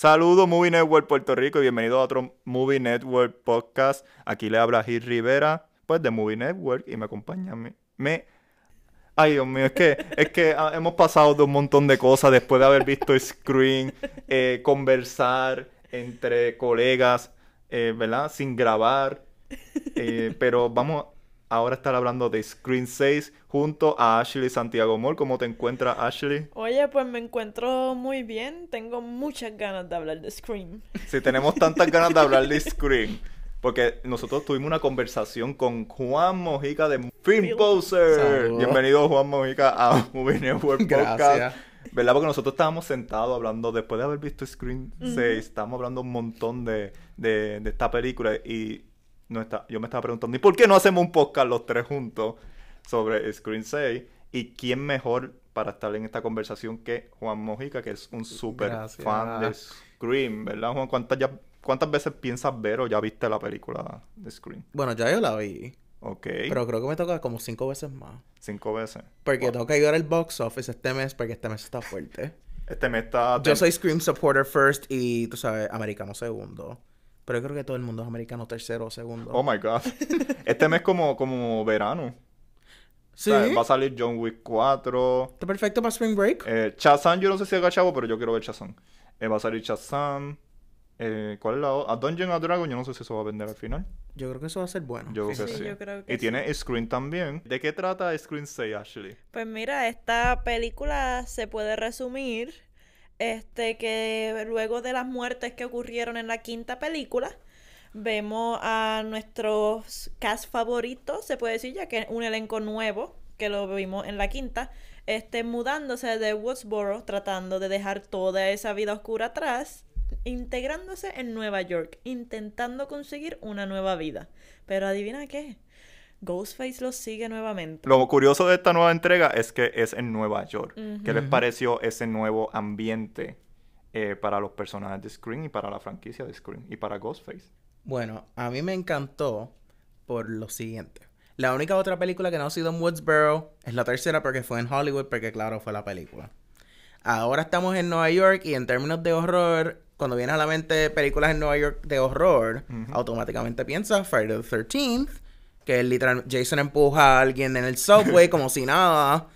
Saludos Movie Network Puerto Rico y bienvenido a otro Movie Network podcast. Aquí le habla Gil Rivera, pues de Movie Network y me acompaña me, me- Ay, Dios mío, es que, es que ah, hemos pasado de un montón de cosas después de haber visto Screen, eh, conversar entre colegas, eh, ¿verdad? Sin grabar. Eh, pero vamos ahora estar hablando de Screen 6 junto a Ashley Santiago Mall. ¿Cómo te encuentras, Ashley? Oye, pues me encuentro muy bien. Tengo muchas ganas de hablar de Scream. Si tenemos tantas ganas de hablar de Scream, porque nosotros tuvimos una conversación con Juan Mojica de Film Poser. Bienvenido, Juan Mojica, a Movie Network Podcast. Gracias. ¿Verdad? Porque nosotros estábamos sentados hablando, después de haber visto Scream 6, estábamos hablando un montón de, de, de esta película y no está, yo me estaba preguntando, ¿y por qué no hacemos un podcast los tres juntos sobre Scream 6? ¿Y quién mejor para estar en esta conversación que Juan Mojica, que es un súper fan de Scream, ¿verdad, Juan? ¿Cuántas, ya, ¿Cuántas veces piensas ver o ya viste la película de Scream? Bueno, ya yo la vi. Ok, Pero creo que me toca como cinco veces más. cinco veces. Porque tengo que ayudar al box office este mes porque este mes está fuerte. Este me está... Yo soy Scream supporter first y tú sabes, americano segundo. Pero yo creo que todo el mundo es americano tercero o segundo. Oh my God. Este mes como, como verano. sí. O sea, va a salir John Wick 4. Está perfecto para Spring Break. Eh, Shazam, yo no sé si es chavo, pero yo quiero ver Shazam. Eh, va a salir Shazam. Eh, ¿Cuál es la otra? A Dungeon and Dragon, yo no sé si eso va a vender al final. Yo creo que eso va a ser bueno. Yo creo que sí. yo creo que y sí. tiene Screen también. ¿De qué trata Screen 6, Ashley? Pues mira, esta película se puede resumir este que luego de las muertes que ocurrieron en la quinta película, vemos a nuestros cast favoritos, se puede decir ya que es un elenco nuevo que lo vimos en la quinta, este mudándose de Woodsboro, tratando de dejar toda esa vida oscura atrás, integrándose en Nueva York, intentando conseguir una nueva vida. Pero adivina qué, Ghostface los sigue nuevamente. Lo curioso de esta nueva entrega es que es en Nueva York. ¿Qué les pareció ese nuevo ambiente eh, para los personajes de Screen y para la franquicia de Screen y para Ghostface? Bueno, a mí me encantó por lo siguiente. La única otra película que no ha sido en Woodsboro es la tercera porque fue en Hollywood, porque claro, fue la película. Ahora estamos en Nueva York y en términos de horror, cuando viene a la mente películas en Nueva York de horror, automáticamente piensas Friday the 13th, que es literal Jason empuja a alguien en el subway como si nada.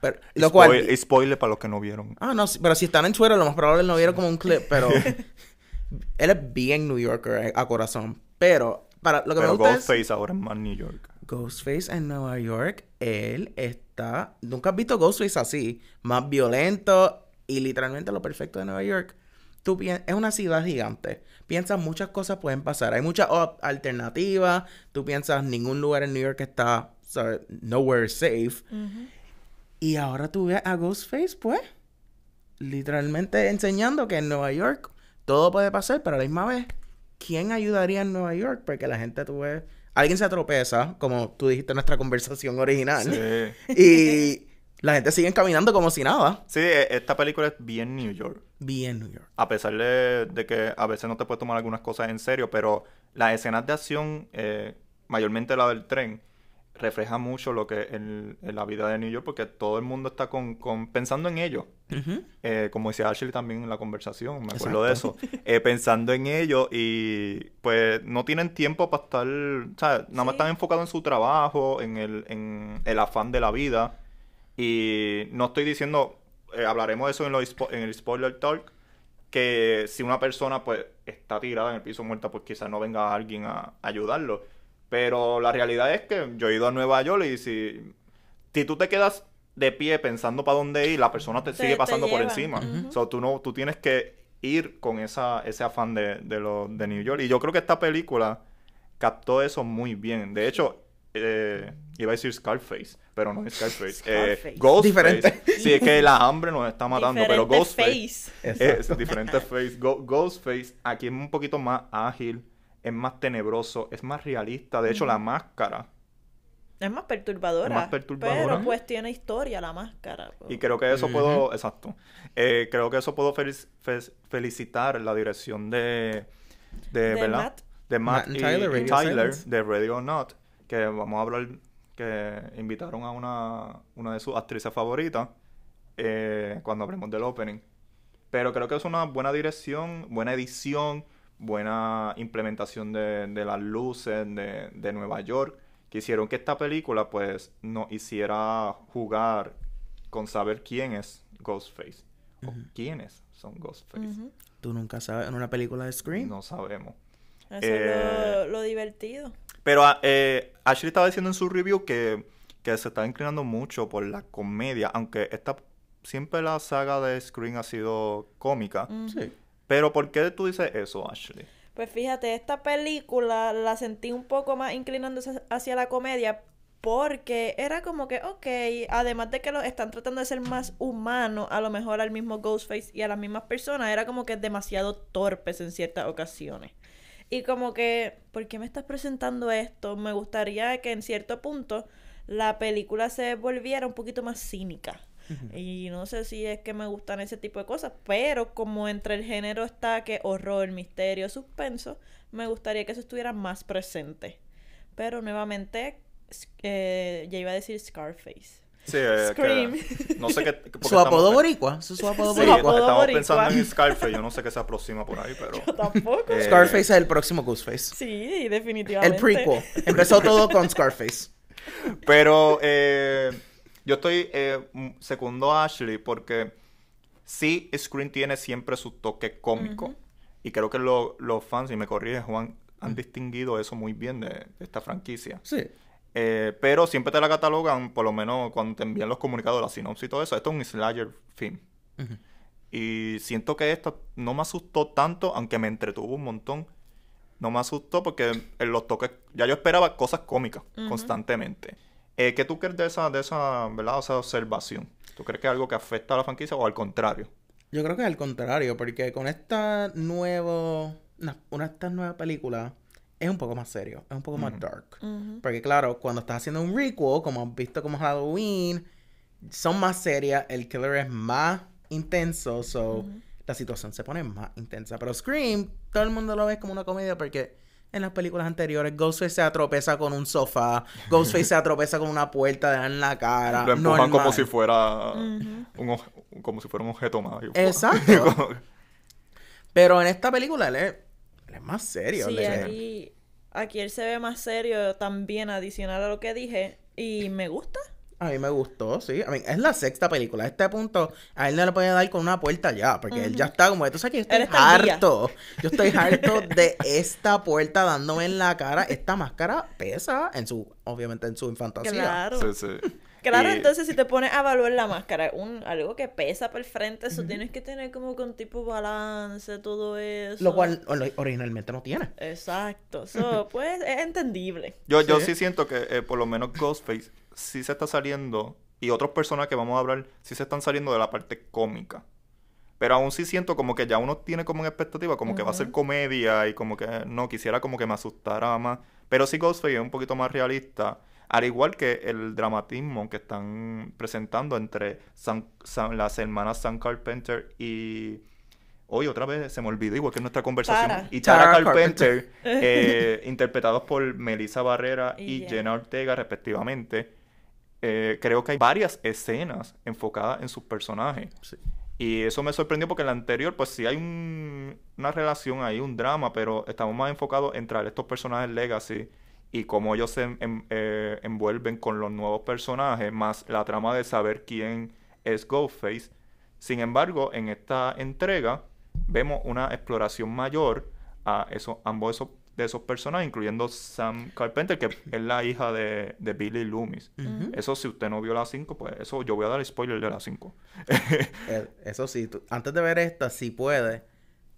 Pero, lo cual... Spoil- spoiler para los que no vieron. Ah, no, pero si están en Twitter, lo más probable es no vieron como un clip, pero él es bien New Yorker eh, a corazón. Pero para lo que Pero me gusta es Ghostface ahora es más New York. Ghostface en Nueva York. Él está, nunca has visto Ghostface así, más violento y literalmente lo perfecto de Nueva York. Tú es una ciudad gigante. Piensas muchas cosas pueden pasar. Hay muchas alternativas. Tú piensas ningún lugar en New York está, ¿sabes? nowhere safe. Y ahora tú ves a Ghostface, pues, literalmente enseñando que en Nueva York todo puede pasar, pero a la misma vez, ¿quién ayudaría en Nueva York? Porque la gente, tú ves, alguien se atropeza, como tú dijiste en nuestra conversación original, Sí. y la gente sigue caminando como si nada. Sí, e- esta película es bien New York. Bien New York. A pesar de, de que a veces no te puedes tomar algunas cosas en serio, pero las escenas de acción, eh, mayormente la del tren, refleja mucho lo que en, en la vida de New York, porque todo el mundo está con, con- pensando en ello. Eh, como decía Ashley también en la conversación, me acuerdo de eso, eh, pensando en ello y pues no tienen tiempo para estar, o sea, nada más Sí. están enfocados en su trabajo, en el, en el afán de la vida y no estoy diciendo, eh, hablaremos de eso en, los en el spoiler talk, que si una persona pues está tirada en el piso muerta, pues quizás no venga alguien a ayudarlo. Pero la realidad es que yo he ido a Nueva York y si, si tú te quedas de pie pensando para dónde ir, la persona te, Te- sigue te pasando por encima. Ujú. So, tú, no, tú tienes que ir con esa, ese afán de, de, lo, de New York. Y yo creo que esta película captó eso muy bien. De hecho, eh, iba a decir Scarface, pero no es Scarface. Eh, Scarface. Ghostface. Diferente. Sí, es que la hambre nos está matando, pero Ghostface. face. Es diferente face. Go- Ghostface aquí es un poquito más ágil, es más tenebroso, es más realista. De hecho, la máscara. Es más perturbadora. Es más perturbadora. Pero pues tiene historia la máscara. Y creo que eso puedo, exacto. Eh, creo que eso puedo felic- fe- felicitar la dirección de, de, De ¿verdad? Matt. De Matt, Matt y, and Tyler, y Tyler de Radio or Not, que vamos a hablar, que invitaron a una, una de sus actrices favoritas eh, cuando hablemos del opening. Pero creo que es una buena dirección, buena edición, buena implementación de, de las luces de, de Nueva York. Que hicieron que esta película, pues, nos hiciera jugar con saber quién es Ghostface. O quiénes son Ghostface. Tú nunca sabes en una película de Scream. No sabemos. Eso Eh, es lo, lo divertido. Pero ah, eh, Ashley estaba diciendo en su review que, que se está inclinando mucho por la comedia, aunque esta siempre la saga de Scream ha sido cómica. Sí. Pero ¿por qué tú dices eso, Ashley? Pues fíjate, esta película la sentí un poco más inclinándose hacia la comedia porque era como que, ok, además de que lo están tratando de ser más humanos, a lo mejor al mismo Ghostface y a las mismas personas, era como que demasiado torpes en ciertas ocasiones. Y como que, ¿por qué me estás presentando esto? Me gustaría que en cierto punto la película se volviera un poquito más cínica. Y no sé si es que me gustan ese tipo de cosas, pero como entre el género está que horror, misterio, suspenso, me gustaría que eso estuviera más presente. Pero nuevamente, eh, ya iba a decir Scarface. Sí, eh, que- Scream. no sé qué... porque Su apodo boricua. Su apodo Sí, Su boricua. apodo estamos boricua. pensando en Scarface, yo no sé qué se aproxima por ahí, pero... Tampoco. Eh, Scarface es el próximo Ghostface. Sí, El definitivamente. prequel. Empezó todo con Scarface. Pero eh, yo estoy eh, segundo a Ashley porque sí, Scream tiene siempre su toque cómico. Y creo que lo- los fans, y me corrige Juan, han distinguido eso muy bien de, de esta franquicia. Sí. Eh, pero siempre te la catalogan, por lo menos cuando te envían los comunicados, la sinopsis y todo eso. Esto es un slasher film. Y siento que esta no me asustó tanto, aunque me entretuvo un montón. No me asustó porque en los toques, ya yo esperaba cosas cómicas constantemente. Eh, ¿Qué tú crees de esa, de esa, ¿verdad? esa observación? ¿Tú crees que es algo que afecta a la franquicia o al contrario? Yo creo que es al contrario, porque con esta nuevo, una, una de estas nuevas películas es un poco más serio, es un poco más dark. Porque claro, cuando estás haciendo un requel, como has visto como Halloween, son más serias, el killer es más intenso, so la situación se pone más intensa. Pero Scream, todo el mundo lo ve como una comedia porque en las películas anteriores Ghostface se atropeza con un sofá, Ghostface se atropeza con una puerta, le dan en la cara. Lo empujan como normal. si fuera un, como si fuera un objeto más. Y- Exacto. Como- Pero en esta película él es, él es más serio. Sí, aquí, aquí él se ve más serio también, adicional a lo que dije. Y me gusta. A mí me gustó, sí. A mí, es la sexta película. A este punto, a él no le puede dar con una puerta ya, porque él ya está como, tú sabes que yo estoy harto. Yo estoy harto de esta puerta dándome en la cara. Esta máscara pesa en su, obviamente en su fantasía. Claro. Sí, sí. Claro, Y- entonces si te pones a evaluar la máscara, un, algo que pesa por el frente, eso tienes que tener como con tipo balance, todo eso. Lo cual ori- originalmente no tiene. Exacto. So, pues es entendible. Yo, yo Sí. sí siento que eh, por lo menos Ghostface sí se está saliendo, y otros personajes que vamos a hablar, sí se están saliendo de la parte cómica. Pero aún sí siento como que ya uno tiene como una expectativa, como que va a ser comedia y como que no, quisiera como que me asustara más. Pero sí Ghostface es un poquito más realista, al igual que el dramatismo que están presentando entre las hermanas Sam Carpenter y... Hoy otra vez se me olvidó, igual que en nuestra conversación. Y Tara, Tara Carpenter, eh, interpretados por Melissa Barrera y, Y Jenna. Jenna Ortega, respectivamente. Eh, creo que hay varias escenas enfocadas en sus personajes. Sí. Y eso me sorprendió porque en la anterior, pues sí hay un- una relación ahí, un drama, pero estamos más enfocados en traer estos personajes legacy y cómo ellos se en- eh, envuelven con los nuevos personajes, más la trama de saber quién es Ghostface. Sin embargo, en esta entrega vemos una exploración mayor a eso, ambos esos, de esos personajes, incluyendo Sam Carpenter, que es la hija de, de Billy Loomis. Eso, si usted no vio la 5, pues eso yo voy a dar spoiler de la 5. Eh, Eso sí, tú- antes de ver esta, si puede,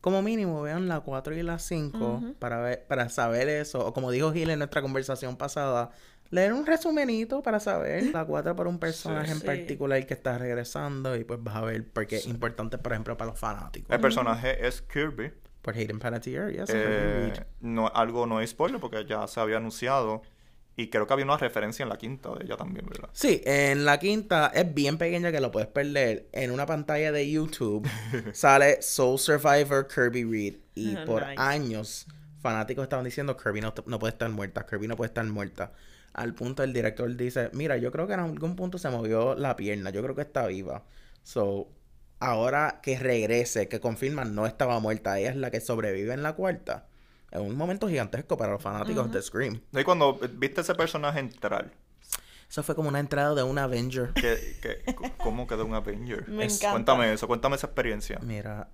como mínimo vean la 4 y la 5 Ujú. para, ver, para saber eso. O como dijo Gil en nuestra conversación pasada, leer un resumenito para saber la 4 para un personaje en Sí. particular que está regresando y pues vas a ver porque es importante, por ejemplo, para los fanáticos. El personaje es Kirby. Por Hayden Panettiere, yes, Eh, no, algo no es spoiler porque ya se había anunciado. Y creo que había una referencia en la quinta de ella también, ¿verdad? Sí, en la quinta es bien pequeña que lo puedes perder. En una pantalla de YouTube sale Soul Survivor Kirby Reed. Y por nice. años, fanáticos estaban diciendo Kirby no, no puede estar muerta, Kirby no puede estar muerta. Al punto el director dice, mira, yo creo que en algún punto se movió la pierna, yo creo que está viva. So, ahora que regrese, que confirman no estaba muerta, ella es la que sobrevive en la cuarta. Es un momento gigantesco para los fanáticos de Scream. Y cuando viste ese personaje entrar, Eso fue como una entrada de un Avenger. que, que- ¿cómo quedó un Avenger? Me Es- encanta. Cuéntame eso, cuéntame esa experiencia. Mira,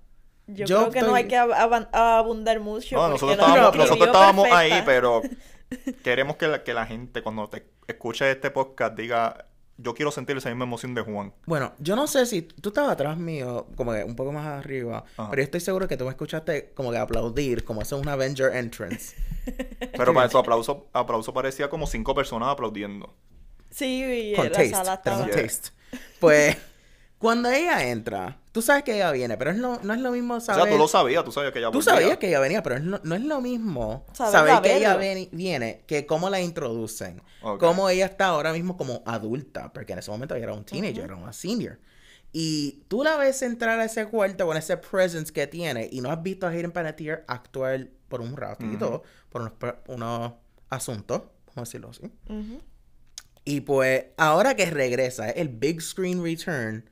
Yo, Yo creo que no hay que ab- abundar mucho. No, nosotros estábamos, nosotros ahí, pero queremos que la, que la gente cuando te escuche este podcast diga, yo quiero sentir esa misma emoción de Juan. Bueno, yo no sé si tú estabas atrás mío, como que un poco más arriba, Ajá. pero yo estoy seguro que tú me escuchaste como que aplaudir, como es un Avenger entrance. Pero para eso aplauso, aplauso parecía como cinco personas aplaudiendo. Sí, y Con la taste, sala estaba... taste. Pues, cuando ella entra, tú sabes que ella viene, pero es lo- no es lo mismo O saber... sea, tú lo sabías, tú sabías que ella Tú volvía. sabías que ella venía, pero es no, no es lo mismo saber que ella ven- viene que cómo la introducen. Cómo ella está ahora mismo como adulta, porque en ese momento ella era un teenager, era una senior. Y tú la ves entrar a ese cuarto con ese presence que tiene y no has visto a Hayden Panettiere actuar por un ratito, por unos, unos asuntos, vamos a decirlo así. Y pues ahora que regresa, el Big Screen Return,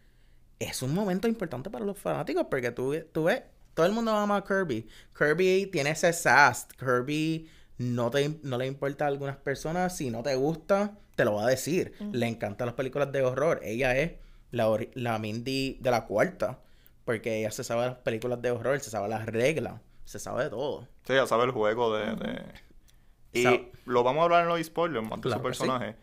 es un momento importante para los fanáticos porque tú, tú ves, todo el mundo ama a Kirby. Kirby tiene ese sass. Kirby no, te, no le importa a algunas personas. Si no te gusta, te lo va a decir. Le encantan las películas de horror. Ella es la, la Mindy de la cuarta. Porque ella se sabe las películas de horror, se sabe las reglas, se sabe de todo. Sí, ya sabes el juego de... de- Y Sa- lo vamos a hablar en los spoilers, más de Claro su sí. personaje.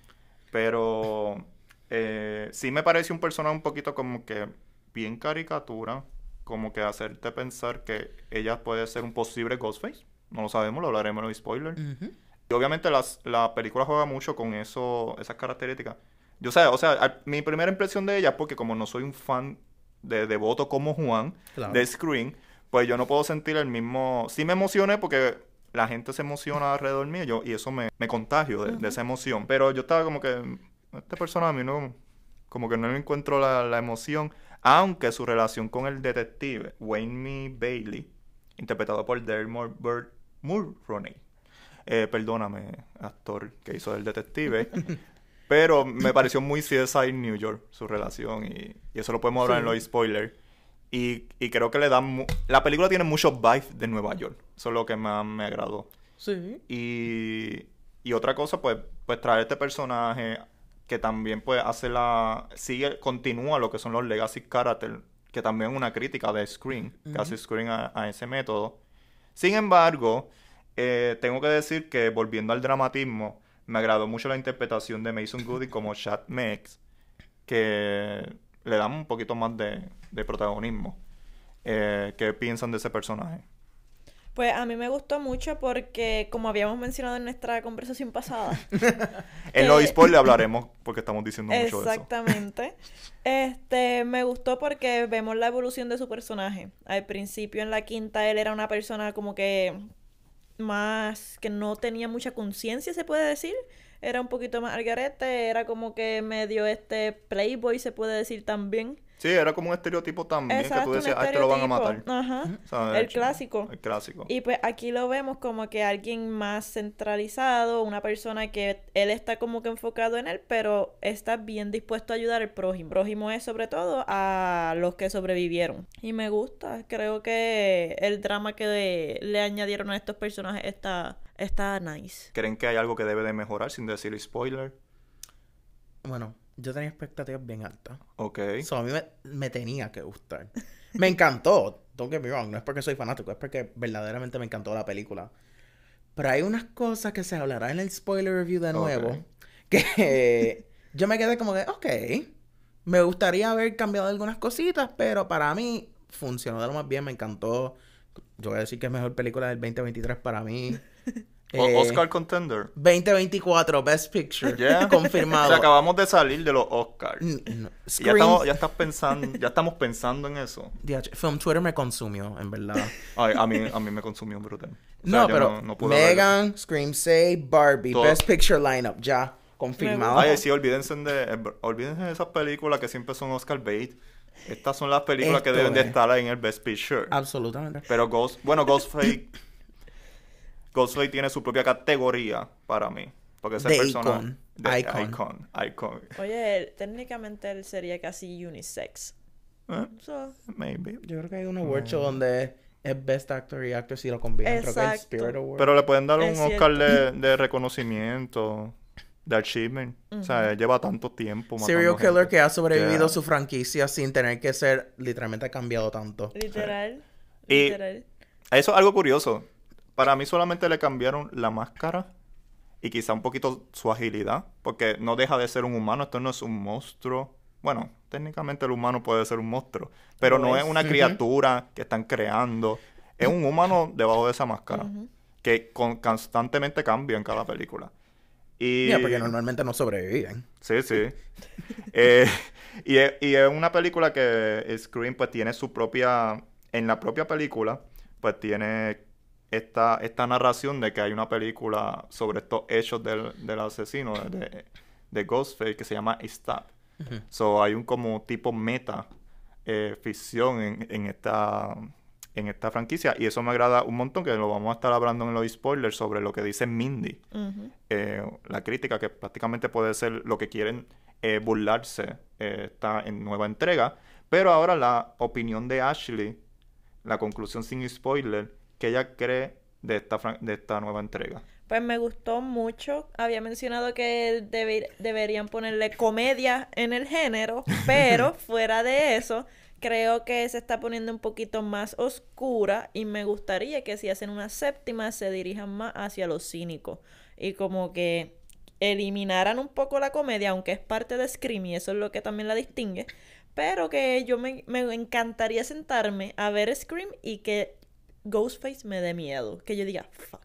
Pero eh, sí me parece un personaje un poquito como que bien caricatura. Como que hacerte pensar que ella puede ser un posible Ghostface. No lo sabemos, lo hablaremos en los spoilers. Ujú. Y obviamente las, la película juega mucho con eso, esas características. Yo sé, o sea, al- mi primera impresión de ella porque como no soy un fan de devoto como Juan Claro. de Scream, pues yo no puedo sentir el mismo... Sí me emocioné porque la gente se emociona alrededor mío yo, y eso me, me contagio de, de esa emoción. Pero yo estaba como que... Este personaje a mí no... Como que no le encuentro la, la emoción. Aunque su relación con el detective, Wayne Me Bailey, interpretado por Dermot Burt Mulroney. Eh, perdóname, actor que hizo el detective. Pero me pareció muy CSI New York su relación y, y eso lo podemos hablar en los spoilers. Y, y creo que le dan... La película tiene muchos vibes de Nueva York. Eso es lo que más me agradó. Sí. Y, y otra cosa, pues, pues traer este personaje que también pues hace la... Sigue, continúa lo que son los legacy characters, que también es una crítica de Screen, que hace Screen a, a ese método. Sin embargo, eh, tengo que decir que volviendo al dramatismo, me agradó mucho la interpretación de Mason Goody como Chad Mex, que le dan un poquito más de, de protagonismo. Eh, ¿Qué piensan de ese personaje? Pues a mí me gustó mucho porque, como habíamos mencionado en nuestra conversación pasada, En los spoilers hablaremos porque estamos diciendo mucho de eso. Exactamente. Este, me gustó porque vemos la evolución de su personaje. Al principio en la quinta él era una persona como que más que no tenía mucha conciencia, se puede decir. Era un poquito más algarete, era como que medio este playboy, se puede decir también. Sí, era como un estereotipo también que tú decías, ah, este lo van a matar. Ajá. O sea, de El clásico. El clásico. Y pues aquí lo vemos como que alguien más centralizado, una persona que él está como que enfocado en él, pero está bien dispuesto a ayudar al prójimo. Prójimo es sobre todo a los que sobrevivieron. Y me gusta, creo que el drama que de- le añadieron a estos personajes está, está nice. ¿Creen que hay algo que debe de mejorar sin decir spoiler? Bueno, yo tenía expectativas bien altas. Ok. So, a mí me, me tenía que gustar. Me encantó. Don't get me wrong. No es porque soy fanático, es porque verdaderamente me encantó la película. Pero hay unas cosas que se hablará en el spoiler review de nuevo. Que yo me quedé como que, ok. Me gustaría haber cambiado algunas cositas, pero para mí funcionó de lo más bien. Me encantó. Yo voy a decir que es mejor película del 2023 para mí. Eh, Oscar Contender. 2024, Best Picture. Yeah. Confirmado. O sea, acabamos de salir de los Oscars. No. Y ya estamos, ya estás pensando, ya estamos pensando en eso. Film Twitter me consumió, en verdad. Ay, a mí, a mí me consumió brutal. O sea, no, pero no Megan, Scream 6, Barbie, Todo. Best Picture Lineup, ya. Confirmado. Ay, sí, olvídense de, olvídense de esas películas que siempre son Oscar bait. Estas son las películas que deben de es. estar ahí en el Best Picture. Absolutamente. Pero Ghost, bueno, Ghostface, Ghostface tiene su propia categoría para mí. Porque ese personaje... icon. de Icon. icon. Icon. Oye, él- técnicamente él sería casi unisex. Eh, So, maybe. Yo creo que hay un award show donde es Best Actor y Actor si lo combinan. Creo que Exacto. Spirit Award. Pero le pueden dar un Es Oscar de, de reconocimiento, de achievement. O sea, lleva tanto tiempo. Serial killer gente. que ha sobrevivido Yeah. su franquicia sin tener que ser literalmente ha cambiado tanto. literal. Y- Literal. Eso es algo curioso. Para mí solamente le cambiaron la máscara y quizá un poquito su agilidad, porque no deja de ser un humano, esto no es un monstruo. Bueno, técnicamente el humano puede ser un monstruo, pero no es. es una criatura que están creando. Es un humano debajo de esa máscara, que con- constantemente cambia en cada película. Y... Ya, porque normalmente no sobreviven. Sí, sí. Eh, y, es, y es una película que Scream pues tiene su propia... En la propia película pues tiene esta, esta narración de que hay una película sobre estos hechos del, del asesino de, de Ghostface que se llama Stab. Ujú. So hay un como tipo meta eh, ficción en, en esta en esta franquicia y eso me agrada un montón que lo vamos a estar hablando en los spoilers sobre lo que dice Mindy eh, la crítica, que prácticamente puede ser lo que quieren eh, burlarse, eh, está en nueva entrega. Pero ahora la opinión de Ashley, la conclusión sin spoiler, que ella cree de esta, de esta nueva entrega. Pues me gustó mucho. Había mencionado que debe- deberían ponerle comedia en el género, pero fuera de eso, creo que se está poniendo un poquito más oscura y me gustaría que si hacen una séptima se dirijan más hacia lo cínico y como que eliminaran un poco la comedia, aunque es parte de Scream y eso es lo que también la distingue, pero que yo me, me encantaría sentarme a ver Scream y que Ghostface me dé miedo, que yo diga, fuck.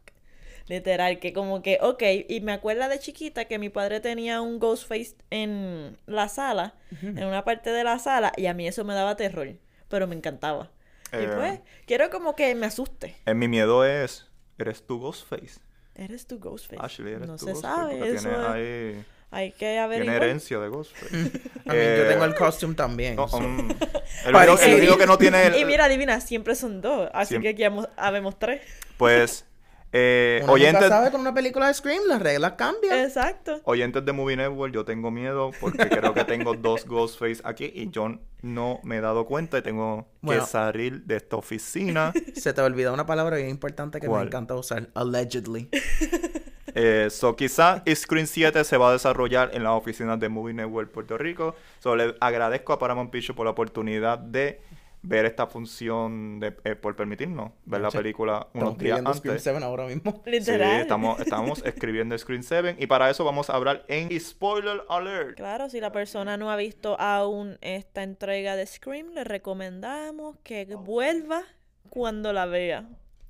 Literal, que como que, ok, y me acuerdo de chiquita que mi padre tenía un Ghostface en la sala, en una parte de la sala, y a mí eso me daba terror, pero me encantaba. Y Eh. pues, quiero como que me asuste. Eh, mi miedo es, ¿eres tú Ghostface? Eres tu Ghostface. Ashley, ¿eres no tú se Ghostface? sabe, Porque eso tiene es- ahí... hay que Tiene averiguar. herencia de Ghostface. I mean, yo Eh, tengo el costume también. no, um, el, único, el Parecido. único que no tiene... el- Y mira, adivina, siempre son dos, así Siempre- que aquí hemos- habemos tres. Pues, eh, Uno nunca oyentes... sabe con una película de Scream, las reglas cambian. Exacto. Oyentes de Movie Network, yo tengo miedo porque creo que tengo dos Ghostface aquí y yo no me he dado cuenta y tengo Bueno. que salir de esta oficina. Se te olvidó una palabra bien importante que ¿Cuál? me encanta usar. Allegedly. Eh, so, quizá Screen 7 se va a desarrollar en las oficinas de Movie Network Puerto Rico. So, le agradezco a Paramount Pictures por la oportunidad de ver esta función, de, eh, por permitirnos ver la película unos Estamos días antes. 7 ahora mismo. Sí, estamos, estamos escribiendo Screen 7 y para eso vamos a hablar en Spoiler Alert. Claro, si la persona no ha visto aún esta entrega de Scream, le recomendamos que vuelva cuando la vea.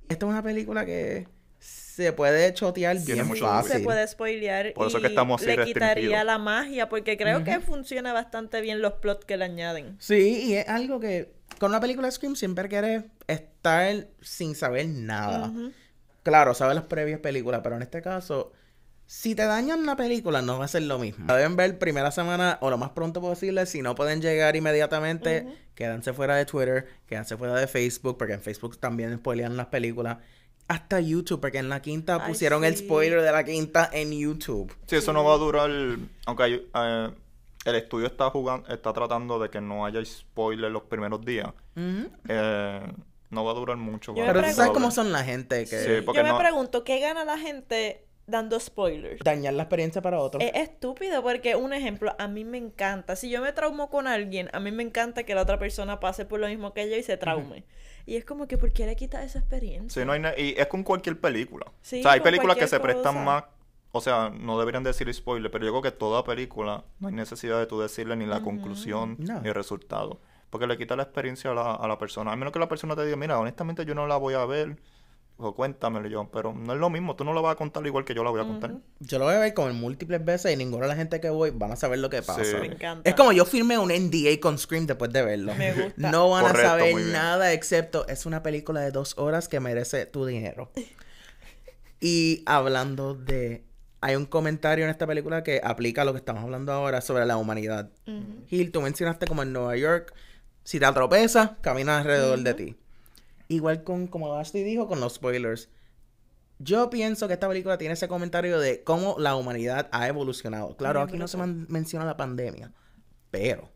Esta es una película que se puede chotear Tiene bien mucho fácil. Se puede spoilear Por eso y que estamos así le quitaría la magia porque creo que funciona bastante bien los plots que le añaden. Sí, y es algo que con una película de Scream siempre quieres estar sin saber nada. Claro, sabes las previas películas, pero en este caso, si te dañan una película, no va a ser lo mismo. La deben ver primera semana o lo más pronto posible. Si no pueden llegar inmediatamente, Ujú. quédense fuera de Twitter, quédense fuera de Facebook, porque en Facebook también spoilean las películas. Hasta YouTube, porque en la quinta Ay, pusieron el spoiler de la quinta en YouTube. Sí, eso no va a durar. Aunque hay, eh, el estudio está jugando, está tratando de que no haya spoiler los primeros días. Eh, no va a durar mucho. Pero tú sabes cómo son la gente que Sí, porque Yo me no- pregunto, ¿qué gana la gente dando spoilers? dañar la experiencia para otros. Es estúpido porque, un ejemplo, a mí me encanta. Si yo me traumo con alguien, a mí me encanta que la otra persona pase por lo mismo que yo y se traume. Y es como que, ¿por qué le quitas esa experiencia? Sí, no hay y es con cualquier película. Sí, o sea, hay películas que se prestan cosa. más. O sea, no deberían decir spoiler, pero yo creo que toda película no hay necesidad de tú decirle ni la conclusión No. ni el resultado. Porque le quita la experiencia a la, a la persona. A menos que la persona te diga, mira, honestamente yo no la voy a ver. O cuéntamelo yo. Pero no es lo mismo. Tú no la vas a contar igual que yo la voy a contar. Yo lo voy a ver como en múltiples veces y ninguna de la gente que voy van a saber lo que pasa. Sí. Me encanta. Es como yo firmé un NDA con Scream después de verlo. Me gusta. No van Correcto, a saber nada excepto es una película de dos horas que merece tu dinero. Y hablando de... Hay un comentario en esta película que aplica a lo que estamos hablando ahora sobre la humanidad. Gil, tú mencionaste como en Nueva York, si te tropezas, camina alrededor de ti. Igual con, como Ashley dijo, con los spoilers. Yo pienso que esta película tiene ese comentario de cómo la humanidad ha evolucionado. Claro, aquí no se menciona la pandemia, pero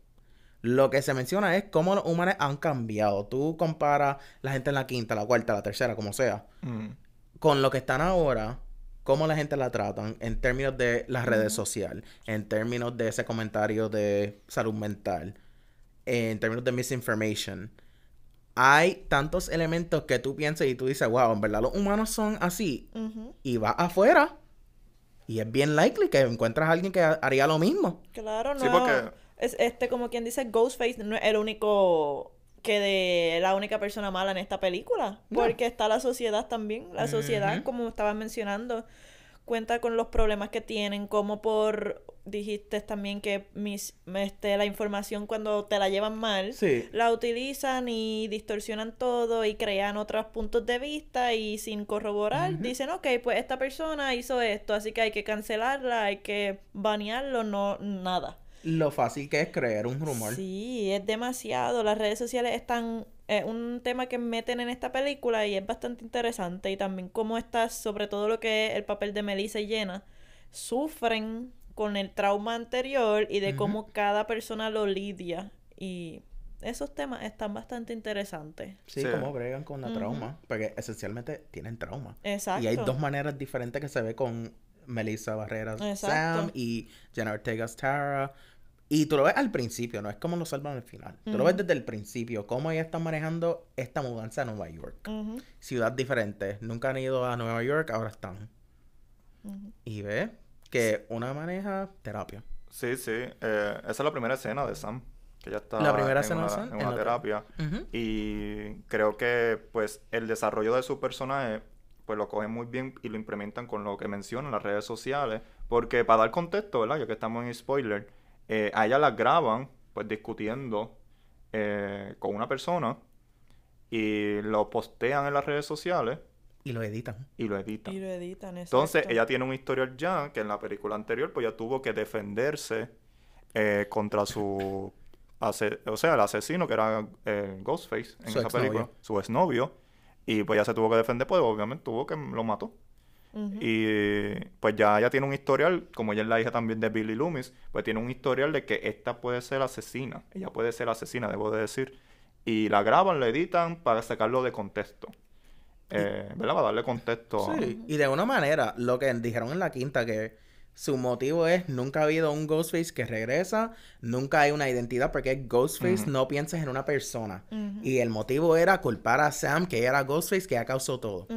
Lo que se menciona es cómo los humanos han cambiado. Tú comparas la gente en la quinta, la cuarta, la tercera, como sea, Mm. con lo que están ahora, cómo la gente la tratan en términos de las redes sociales, en términos de ese comentario de salud mental, en términos de misinformation. Hay tantos elementos que tú piensas y tú dices, wow, en verdad los humanos son así. Y vas afuera y es bien likely que encuentras a alguien que ha- haría lo mismo. Claro, no. Sí, porque- Es este, como quien dice, Ghostface no es el único que de la única persona mala en esta película. No. Porque está la sociedad también. La sociedad, como estabas mencionando, cuenta con los problemas que tienen, como por dijiste también que mis este la información cuando te la llevan mal Sí. la utilizan y distorsionan todo y crean otros puntos de vista y sin corroborar dicen, ok, pues esta persona hizo esto, así que hay que cancelarla, hay que banearlo, no, nada. Lo fácil que es creer un rumor. Sí, es demasiado. Las redes sociales están, es un tema que meten en esta película y es bastante interesante. Y también cómo estas, sobre todo lo que es el papel de Melissa y Jenna, sufren con el trauma anterior y de cómo cada persona lo lidia. Y esos temas están bastante interesantes. Sí, Sí. cómo bregan con la trauma. Porque esencialmente tienen trauma. Exacto. Y hay dos maneras diferentes que se ve con Melissa Barrera Sam y Jenna Ortega Tara. Y tú lo ves al principio, no es como lo salvan al final. Tú lo ves desde el principio, cómo ellas están manejando esta mudanza a Nueva York. Ciudad diferente, nunca han ido a Nueva York, ahora están. Y ve que una maneja terapia. Sí, sí. eh, esa es la primera escena de Sam. Que ya está La primera en escena de Sam, en una la- terapia. Y creo que pues el desarrollo de su personaje pues lo cogen muy bien y lo implementan con lo que mencionan las redes sociales. Porque para dar contexto, ¿verdad? Ya que estamos en spoiler, eh, a ella la graban pues discutiendo eh, con una persona y lo postean en las redes sociales Y lo editan. y lo editan. Y lo editan, Entonces, ella tiene un historial ya que en la película anterior, pues ya tuvo que defenderse eh, contra su. ase- o sea, el asesino que era eh, Ghostface en Su esa película, su exnovio. Y pues ya se tuvo que defender, pues obviamente tuvo que lo mató. Y pues ya ella tiene un historial, como ella es la hija también de Billy Loomis, pues tiene un historial de que esta puede ser asesina. Ella puede ser asesina, debo de decir. Y la graban, la editan para sacarlo de contexto. Eh, ¿Verdad? Para darle contexto a- Sí, y de una manera, lo que dijeron en la quinta, que su motivo es, nunca ha habido un Ghostface que regresa, nunca hay una identidad, porque es Ghostface, no pienses en una persona. Y el motivo era culpar a Sam, que era Ghostface, que ya causó todo.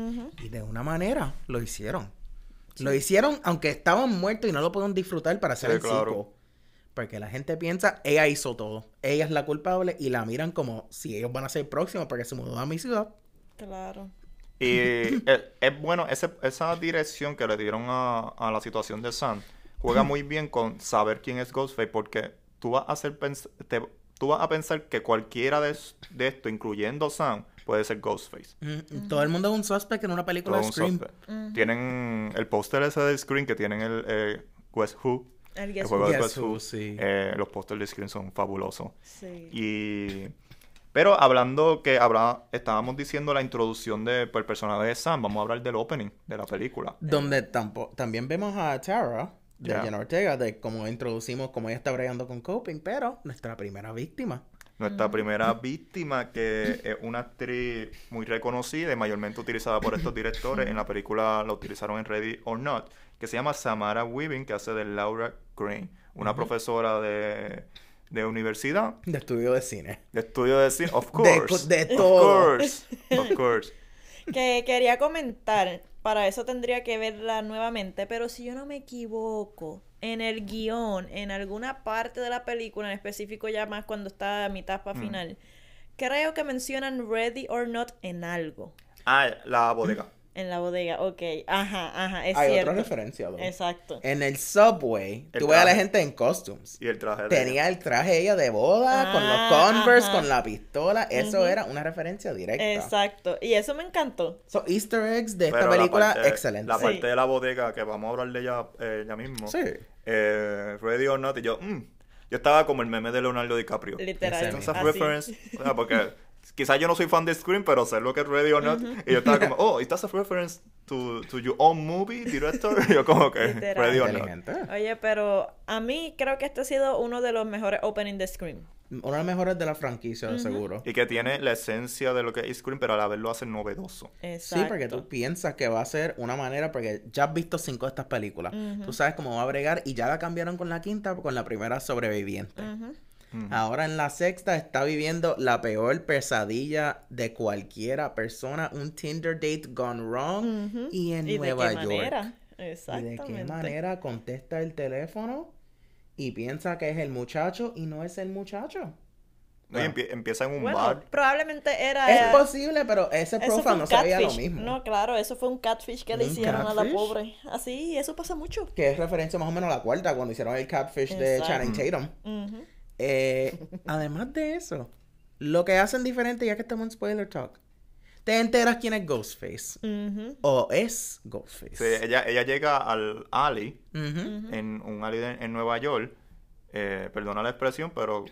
Y de una manera, lo hicieron. Lo hicieron aunque estaban muertos y no lo pueden disfrutar para hacer Sí, el claro. Porque la gente piensa, ella hizo todo. Ella es la culpable y la miran como si ellos van a ser próximos porque se mudó a mi ciudad. Claro. Y es, es bueno, ese- esa dirección que le dieron a, a la situación de Sam juega muy bien con saber quién es Ghostface porque tú vas a hacer pens- te- tú vas a pensar que cualquiera de, de esto, incluyendo Sam, puede ser Ghostface. Mm, Todo el mundo es un suspect en una película Todo de Scream. suspect. Tienen el póster ese de Screen que tienen el eh, Guess Who. El El Guess juego Who. de Guess Who. Who, sí. Eh, los pósters de Screen son fabulosos. Sí. Y... Pero hablando que habrá, estábamos diciendo la introducción del de, personaje de Sam, vamos a hablar del opening de la película. Donde tampo- también vemos a Tara, de. Jenna Ortega, de cómo introducimos cómo ella está bregando con coping, pero nuestra primera víctima. Nuestra primera víctima, que es una actriz muy reconocida y mayormente utilizada por estos directores, en la película la utilizaron en Ready or Not, que se llama Samara Weaving, que hace de Laura Crane, una profesora de, de universidad, De estudio de cine. de estudio de cine, of De course. co- de of course, of course. Que quería comentar, para eso tendría que verla nuevamente, pero si yo no me equivoco, en el guion, en alguna parte de la película, en específico ya más cuando está a mitad para Mm. final, creo que mencionan Ready or Not en algo, Ah, la bodega. En la bodega, ok, ajá, ajá, es Hay cierto. otra referencia. though. Exacto. En el subway, El tú ves a la gente en costumes. Y el traje de Tenía el traje ella de boda, con los Ah, Converse, ajá. con la pistola. Eso era una referencia directa. Exacto. Y eso me encantó. So, Easter eggs de esta Pero película, parte- excelente. La Sí. parte de la bodega, que vamos a hablar de ella eh, ya mismo. Sí. eh, Ready or Not, y yo, mm, yo estaba como el meme de Leonardo DiCaprio. Literal. Ese Esas así. reference, o sea, porque quizás yo no soy fan de Scream, pero sé lo que es Ready or Not, y yo estaba como, oh, ¿estás a reference to, to your own movie, director? Y yo como que, Literal. Ready or Not. Oye, pero a mí creo que este ha sido uno de los mejores openings de Scream. Uno de los mejores de la franquicia, seguro. Y que tiene la esencia de lo que es Scream, pero a la vez lo hace novedoso. Exacto. Sí, porque tú piensas que va a ser una manera, porque ya has visto cinco de estas películas. Tú sabes cómo va a bregar y ya la cambiaron con la quinta, con la primera sobreviviente. Ahora en la sexta está viviendo la peor pesadilla de cualquiera persona, un Tinder date gone wrong Ujú. y en ¿Y de Nueva qué York. manera? ¿Y de qué manera contesta el teléfono y piensa que es el muchacho y no es el muchacho? ¿no? Y empie- empieza en un Bueno, bar. probablemente era... Es posible, pero ese profile no se veía lo mismo. No, claro, eso fue un catfish que le ¿Un hicieron a la catfish? pobre. Así, eso pasa mucho. Que es referencia más o menos a la cuarta, cuando hicieron el catfish de. Channing Tatum. Ujú. Eh, además de eso, lo que hacen diferente, ya que estamos en spoiler talk, te enteras quién es Ghostface. O es Ghostface. Sí, ella, ella llega al alley, Ujú. en un alley de- en Nueva York. eh, perdona la expresión, pero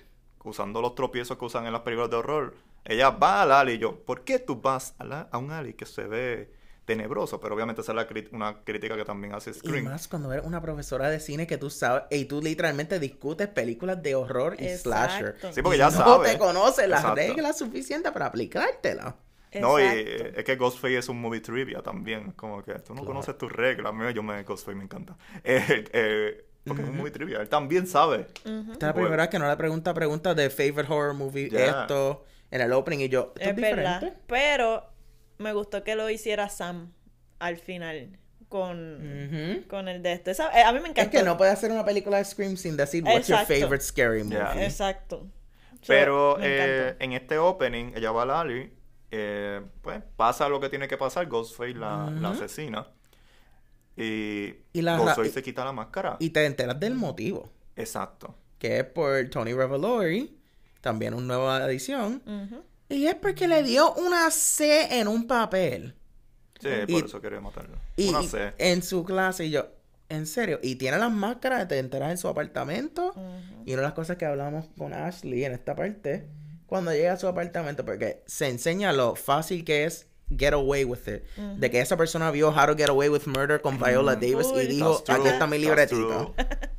usando los tropiezos que usan en las películas de horror. Ella va al alley y yo, ¿por qué tú vas a, la- a un alley que se ve tenebroso? Pero obviamente esa es la una crítica que también hace Y Scream. más cuando eres una profesora de cine que tú sabes, y tú literalmente discutes películas de horror y Exacto. slasher. Sí, porque Y ya no te conoces las Exacto. reglas suficientes para aplicártelas. No, y Exacto. es que Ghostface es un movie trivia también. Como que tú no Claro. conoces tus reglas. Mira, yo me Ghostface me encanta. Eh, eh, porque es un movie trivia. Él también sabe. Esta es la Bueno. primera vez que no le pregunta preguntas de favorite horror movie, esto, en el opening, y yo, ¿esto es, Es verdad. Pero me gustó que lo hiciera Sam al final con, con el de este. Esa- eh, a mí me Es encantó. que no puede hacer una película de Scream sin decir what's your Exacto. favorite scary movie. Exacto. Pero eh, en este opening, ella va al alley. eh, pues pasa lo que tiene que pasar. Ghostface la, la asesina. Y, Y la ra- Ghostface y- se quita la máscara. Y te enteras del motivo, Exacto. que es por Tony Revolori, también una nueva edición. Y es porque le dio una C en un papel. Sí, Y- por eso quería matarlo. Y, Una C. en su clase, y yo, en serio, y tiene las máscaras, te enteras en su apartamento. Y una de las cosas que hablamos con Ashley en esta parte, cuando llega a su apartamento, porque se enseña lo fácil que es get away with it. De que esa persona vio How to Get Away with Murder con Viola Davis y dijo, aquí está mi true.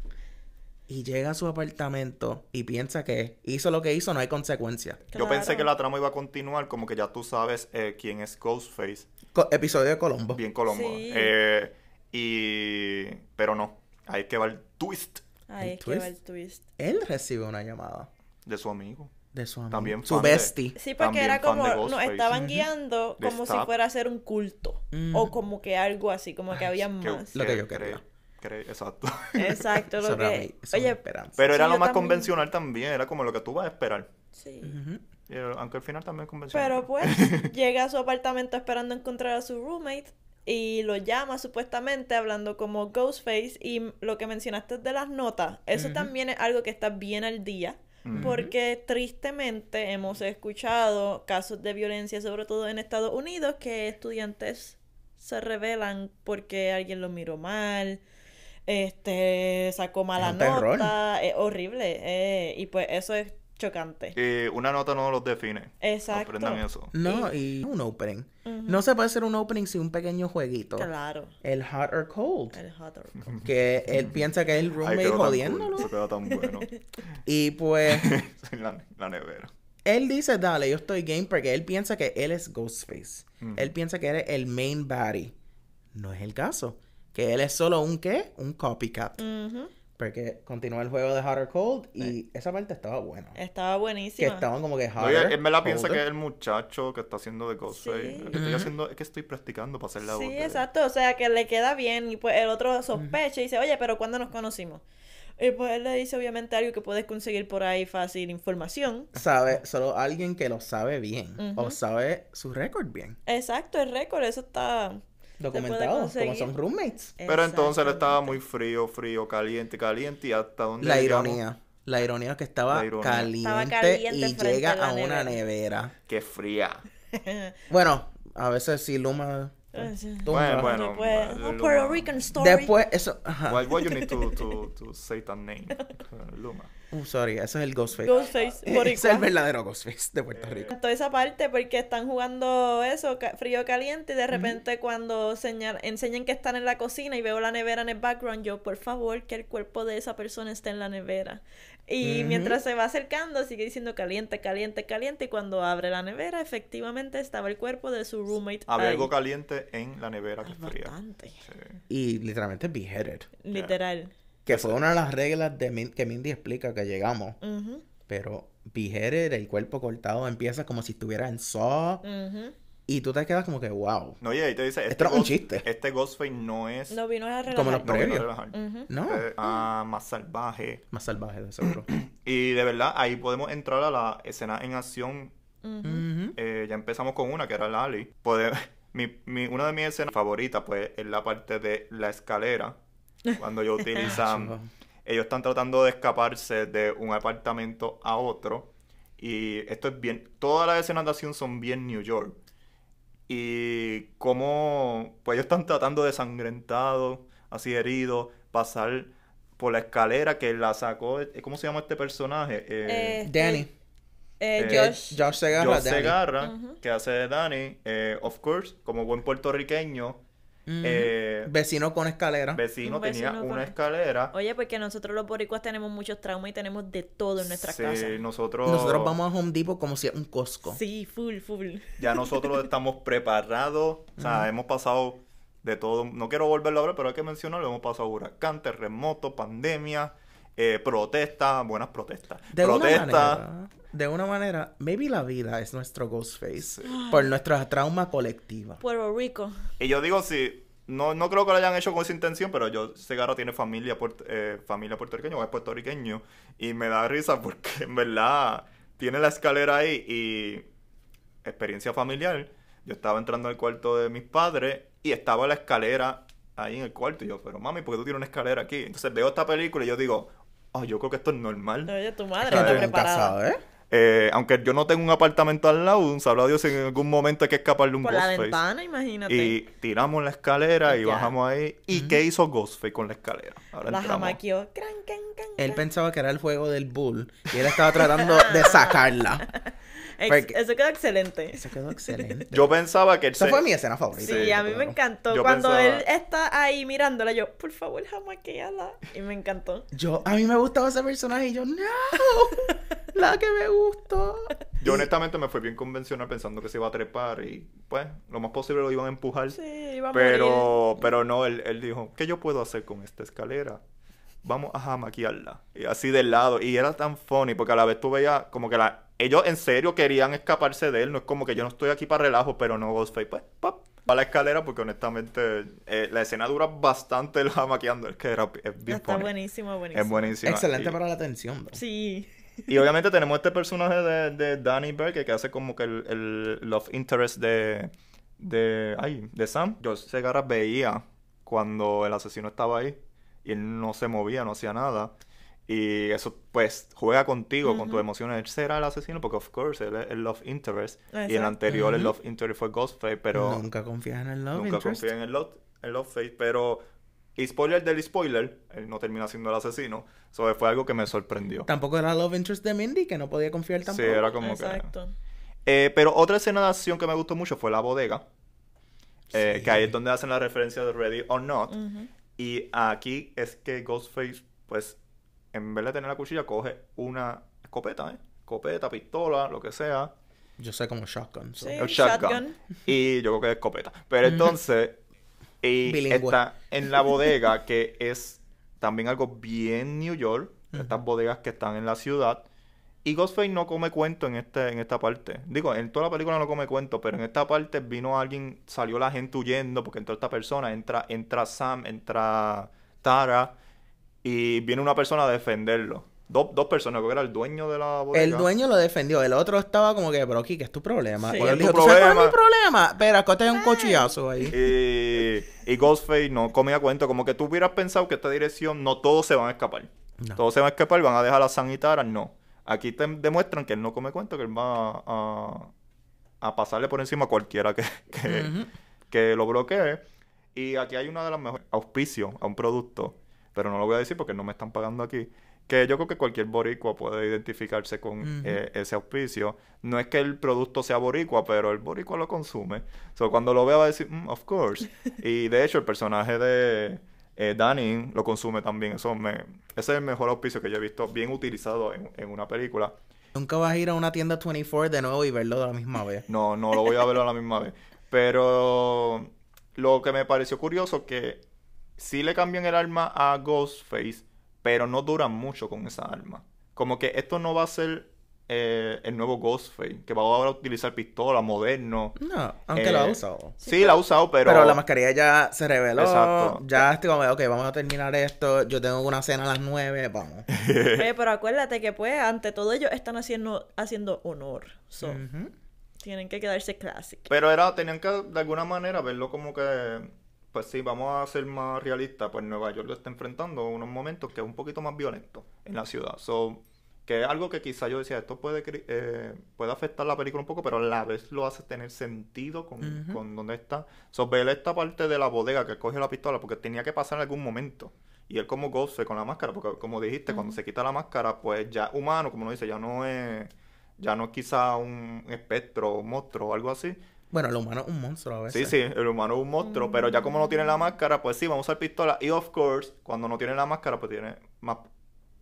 Y llega a su apartamento y piensa que hizo lo que hizo, no hay consecuencia. Yo pensé que la trama iba a continuar como que ya tú sabes eh, quién es Ghostface. Co- episodio de Colombo. Bien Colombo. Sí. Eh, y... Pero no. Ahí es que va el twist Ahí que va twist. el twist. Él recibe una llamada de su amigo. de su amigo. También su de- bestie. Sí, porque era como, nos estaban guiando como si Stab. fuera a ser un culto. O como que algo así, como que había Que- más. Lo que yo quería. Exacto. Exacto, lo que... mi- Oye, esperanza. Pero era Sí, lo más también. convencional también. Era como lo que tú vas a esperar. sí. Eh, aunque al final también es convencional. Pero pues llega a su apartamento esperando encontrar a su roommate y lo llama supuestamente hablando como Ghostface y lo que mencionaste de las notas, eso también es algo que está bien al día. Porque tristemente hemos escuchado casos de violencia, sobre todo en Estados Unidos, que estudiantes se rebelan porque alguien los miró mal, este sacó mala nota, es horrible, eh, y pues eso es chocante. Una nota no los define. Exacto. Aprendan eso. No, y un opening. No se puede hacer un opening sin un pequeño jueguito. Claro. El hot or cold. El hot dog. Que él piensa que es el Ay, roommate cool. jodiéndolo. Queda tan bueno. Y pues la, la nevera. él dice, dale, yo estoy game porque él piensa que él es Ghostface. Él piensa que él es el main baddie. No es el caso. Que él es solo un qué? Un copycat. Ujú. Porque continúa el juego de hot or cold y esa parte estaba buena. Estaba Que buenísima. estaban como que hot. y él me la piensa que es el muchacho que está haciendo de Ghostface. Sí. Que estoy haciendo es que estoy practicando para hacer la voz. Sí, de- exacto. O sea, que le queda bien y pues el otro sospecha y dice, oye, pero ¿cuándo nos conocimos? Y pues él le dice obviamente algo que puedes conseguir por ahí fácil, información. Sabe, solo alguien que lo sabe bien. O sabe su récord bien. Exacto, el récord, eso está... Documentado, como son roommates. Pero entonces él estaba muy frío, frío, caliente, caliente. Y hasta dónde La llegamos? ironía. La ironía es que estaba caliente, Estaba caliente y llega a a una nevera. nevera. Qué fría. Bueno, a veces sí Luma. Bueno, bueno. Pues, Luma. Puerto Rican story. Después, eso. Ajá. Why, why you need to, to, to say that name? Luma. Uh, sorry, eso es el Ghostface. Ghostface, Ese es boricua. el verdadero Ghostface de Puerto Rico. Toda esa parte porque están jugando eso, frío caliente, y de repente cuando señal- enseñan que están en la cocina y veo la nevera en el background, yo, por favor, que el cuerpo de esa persona esté en la nevera. Y mientras se va acercando, sigue diciendo caliente, caliente, caliente. Y cuando abre la nevera, efectivamente estaba el cuerpo de su roommate. Había ahí. algo caliente en la nevera que fría. Bastante. Sí. Y literalmente beheaded. Literal. Que fue una de las reglas de Min- que Mindy explica que llegamos. Pero beheaded, el cuerpo cortado, empieza como si estuviera en Saw. ujú. Y tú te quedas como que, wow. No, y ahí te dice... Esto no es un chiste. Este Ghostface no es... No vino a relajar. Como los no vino a previos. No. Este, ah, más salvaje. Más salvaje, de seguro. Y de verdad, ahí podemos entrar a la escena en acción. Eh, ya empezamos con una, que era Lali. Pode- mi, mi- una de mis escenas favoritas, pues, es la parte de la escalera. Cuando ellos utilizan... Ellos están tratando de escaparse de un apartamento a otro. Y esto es bien... Todas las escenas de acción son bien New York. Y como... Pues ellos están tratando de sangrentados, así heridos, pasar por la escalera que la sacó... ¿Cómo se llama este personaje? Eh, Este, Danny. eh, Eh, Josh. Josh Segarra, Josh Danny. Segarra, que hace de Danny, eh, of course, como buen puertorriqueño, Eh, Vecino con escalera. vecino tenía una escalera. Oye, porque nosotros los boricuas tenemos muchos traumas y tenemos de todo en nuestras Sí, casas. nosotros, Nosotros vamos a Home Depot como si es un Costco. Sí, full, full. ya nosotros estamos preparados, o sea, hemos pasado de todo, no quiero volverlo a ver, pero hay que mencionarlo, hemos pasado huracán, terremoto, pandemia, eh, protestas, buenas protestas, De una protestas, manera, de una manera, maybe la vida es nuestro Ghostface por nuestra trauma colectiva. Puerto Rico. y yo digo, sí, no, no creo que lo hayan hecho con esa intención, pero yo, Segarra tiene familia, puert- eh, familia puertorriqueña, o es puertorriqueño, y me da risa porque en verdad tiene la escalera ahí y experiencia familiar. Yo estaba entrando al cuarto de mis padres y estaba la escalera ahí en el cuarto. Y yo, pero mami, ¿por qué tú tienes una escalera aquí? Entonces veo esta película y yo digo, oh, yo creo que esto es normal. Oye, tu madre está preparada. sabes. Eh, aunque yo no tengo un apartamento al lado, un sabrá Dios si en algún momento hay que escapar de un Por la Ghostface. ventana, imagínate. Y tiramos la escalera y bajamos ahí. ¿Y qué hizo Ghostface con la escalera? Ahora la entramos. jamaqueó. Él pensaba que era el juego del bull y él estaba tratando de sacarla. Porque- Eso quedó excelente. Eso quedó excelente. Yo pensaba que él Esa se- fue mi escena favorita. Sí, a mí me encantó. Yo Cuando pensaba- él está ahí mirándola, yo, por favor, jamaqueala. Y me encantó. Yo, a mí me gustaba ese personaje y yo, no, la que me gustó. Yo honestamente me fui bien convencional pensando que se iba a trepar y pues lo más posible lo iban a empujar. Sí, iba a morir. pero, pero no, él, él dijo, ¿qué yo puedo hacer con esta escalera? Vamos a jamaquearla. Y así del lado. Y era tan funny porque a la vez tú veías como que la... ellos en serio querían escaparse de él. No es como que yo no estoy aquí para relajo, pero no Ghostface. Pues, pop, va a la escalera porque honestamente eh, la escena dura bastante el jamaqueando. Es que era es bien Está funny. buenísimo, buenísimo. Es buenísima. Excelente Y- para la atención. bro. Sí. Y obviamente tenemos este personaje de, de Danny Berger que hace como que el, el love interest de, de, ay, de Sam. Yo Segarra veía cuando el asesino estaba ahí y él no se movía, no hacía nada. Y eso pues juega contigo, con tus emociones. Él será el asesino porque of course él es el love interest. Y el Exacto. anterior el Ujú. love interest fue Ghostface, pero Nunca confías en el love nunca interest. confía en el love, el love face. Pero, y spoiler del spoiler, él no termina siendo el asesino. Eso fue algo que me sorprendió. Tampoco era love interest de Mindy, que no podía confiar Sí, tampoco. era como que... Exacto. Eh, pero otra escena de acción que me gustó mucho fue la bodega. Eh, Sí. Que ahí es donde hacen la referencia de Ready or Not. Ujú. Y aquí es que Ghostface, pues, en vez de tener la cuchilla, coge una escopeta, ¿eh? Escopeta, pistola, lo que sea. Yo sé como shotgun. so- Sí. El shotgun. shotgun. Y yo creo que es escopeta. Pero entonces, y Bilingüe. está en la bodega, que es también algo bien New York. Estas bodegas que están en la ciudad. Y Ghostface no come cuento en, este, en esta parte. Digo, en toda la película no come cuento, pero en esta parte vino alguien, salió la gente huyendo porque entró esta persona, entra, entra Sam, entra Tara, y viene una persona a defenderlo. Dos, dos personas, creo que era el dueño de la bodega. El dueño lo defendió, el otro estaba como que, pero aquí, ¿qué es tu problema? Sí. Y ¿Cuál él es tu dijo, ¿tú sabes cuál es mi problema? problema? Espera, acá te un cochillazo ahí. Y, y Ghostface no comía cuento, como que tú hubieras pensado que esta dirección no todos se van a escapar. No. Todos se van a escapar, van a dejar a San y Tara, no. Aquí te demuestran que él no come cuento, que él va a, a pasarle por encima a cualquiera que, que, que lo bloquee. Y aquí hay una de las mejores auspicios a un producto, pero no lo voy a decir porque no me están pagando aquí. Que yo creo que cualquier boricua puede identificarse con eh, ese auspicio. No es que el producto sea boricua, pero el boricua lo consume. So, cuando lo vea va a decir, "Mm, of course. y de hecho, el personaje de, Eh, Dani lo consume también. Eso me, ese es el mejor auspicio que yo he visto bien utilizado en, en una película. Nunca vas a ir a una tienda 24 de nuevo y verlo de la misma vez. No, no lo voy a ver a la misma vez. Pero lo que me pareció curioso que sí le cambian el arma a Ghostface, pero no duran mucho con esa arma. Como que esto no va a ser eh, el nuevo Ghostface, que va ahora a utilizar pistola, moderno. No, aunque lo ha Eh, usado. Sí, la ha usado, pero... Pero, la mascarilla ya se reveló. Exacto. Ya estoy como, ok, vamos a terminar esto. Yo tengo una cena a las 9, vamos. Eh, pero acuérdate que pues ante todo ellos están haciendo, haciendo honor. So, Ujú. tienen que quedarse clásico. Pero era, tenían que de alguna manera verlo como que, pues sí, vamos a ser más realistas, pues Nueva York lo está enfrentando unos momentos que es un poquito más violento en la ciudad. So, que es algo que quizá yo decía, esto puede, eh, puede afectar la película un poco, pero a la vez lo hace tener sentido con, Ujú. con dónde está. So, ver esta parte de la bodega que coge la pistola, porque tenía que pasar en algún momento. Y él como goce con la máscara, porque como dijiste, cuando se quita la máscara, pues ya humano, como uno dice, ya no es, ya no es quizá un espectro, un monstruo o algo así, Bueno, el humano es un monstruo a Sí, veces. sí, el humano es un monstruo, pero ya como no tiene la máscara, pues sí, vamos a usar pistola. Y of course, cuando no tiene la máscara, pues tiene más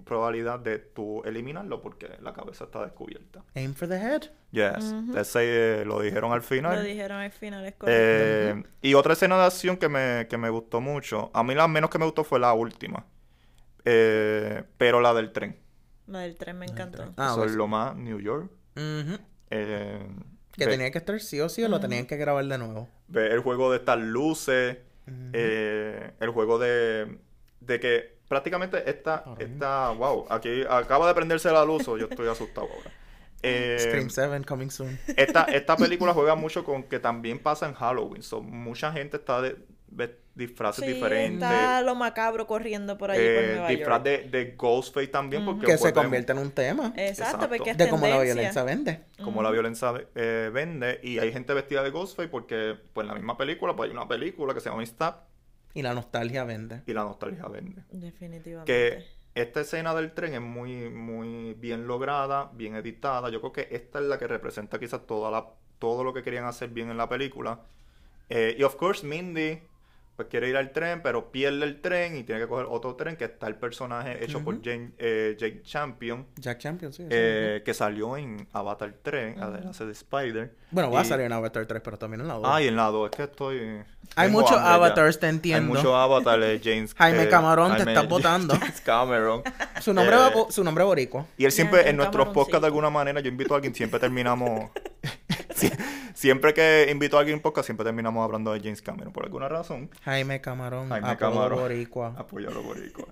probabilidad de tú eliminarlo porque la cabeza está descubierta. Aim for the head. Yes, ese eh, lo dijeron al Lo final. dijeron al final, es correcto. Eh, y otra escena de acción que me, que me gustó mucho, a mí la menos que me gustó fue la última, Eh, pero la del tren. La del tren me encantó. tren. Ah, Eso pues es sí. lo más New York. Eh, Que ve- tenía que estar sí o sí o lo tenían que grabar de nuevo. Ve el juego de estas luces, eh, el juego de, de que prácticamente esta, esta, wow, aquí acaba de prenderse la luz o yo estoy asustado ahora. Eh, Scream 7 coming soon. esta, esta película juega mucho con que también pasa en Halloween, so, mucha gente está de, de disfraces Sí, diferentes. está lo macabro corriendo por allí por eh, Nueva disfraz York. de, de Ghostface también, porque Que se convierte en un tema. Exacto, Exacto. porque es De cómo la violencia vende. como la violencia eh, vende y hay gente vestida de Ghostface porque pues en la misma película pues hay una película que se llama Stab Y la nostalgia vende. y la nostalgia vende. Definitivamente. que esta escena del tren es muy, muy bien lograda, bien editada. Yo creo que esta es la que representa quizás toda la, todo lo que querían hacer bien en la película. Eh, y of course, Mindy pues quiere ir al tren, pero pierde el tren y tiene que coger otro tren que está el personaje hecho por Jane- eh, Jake Champion, Jack Champion, sí. eh, que salió en Avatar 3, además hace de Spider. Bueno, va a salir en Avatar 3, pero también en la 2. Ah, y en la 2, es que estoy... Hay muchos ya. avatars, te Hay entiendo. muchos avatares, James... Jaime eh, Camarón, te Jaime- estás botando. James Cameron. Su nombre, Eh, va po- su nombre boricua. Y él siempre, en nuestros podcasts de alguna manera, yo invito a alguien, siempre terminamos... siempre que invito a alguien en podcast, siempre terminamos hablando de James Cameron. Por alguna razón, Jaime Camarón. Jaime Apolo Camarón. boricua. apoyarlo boricua.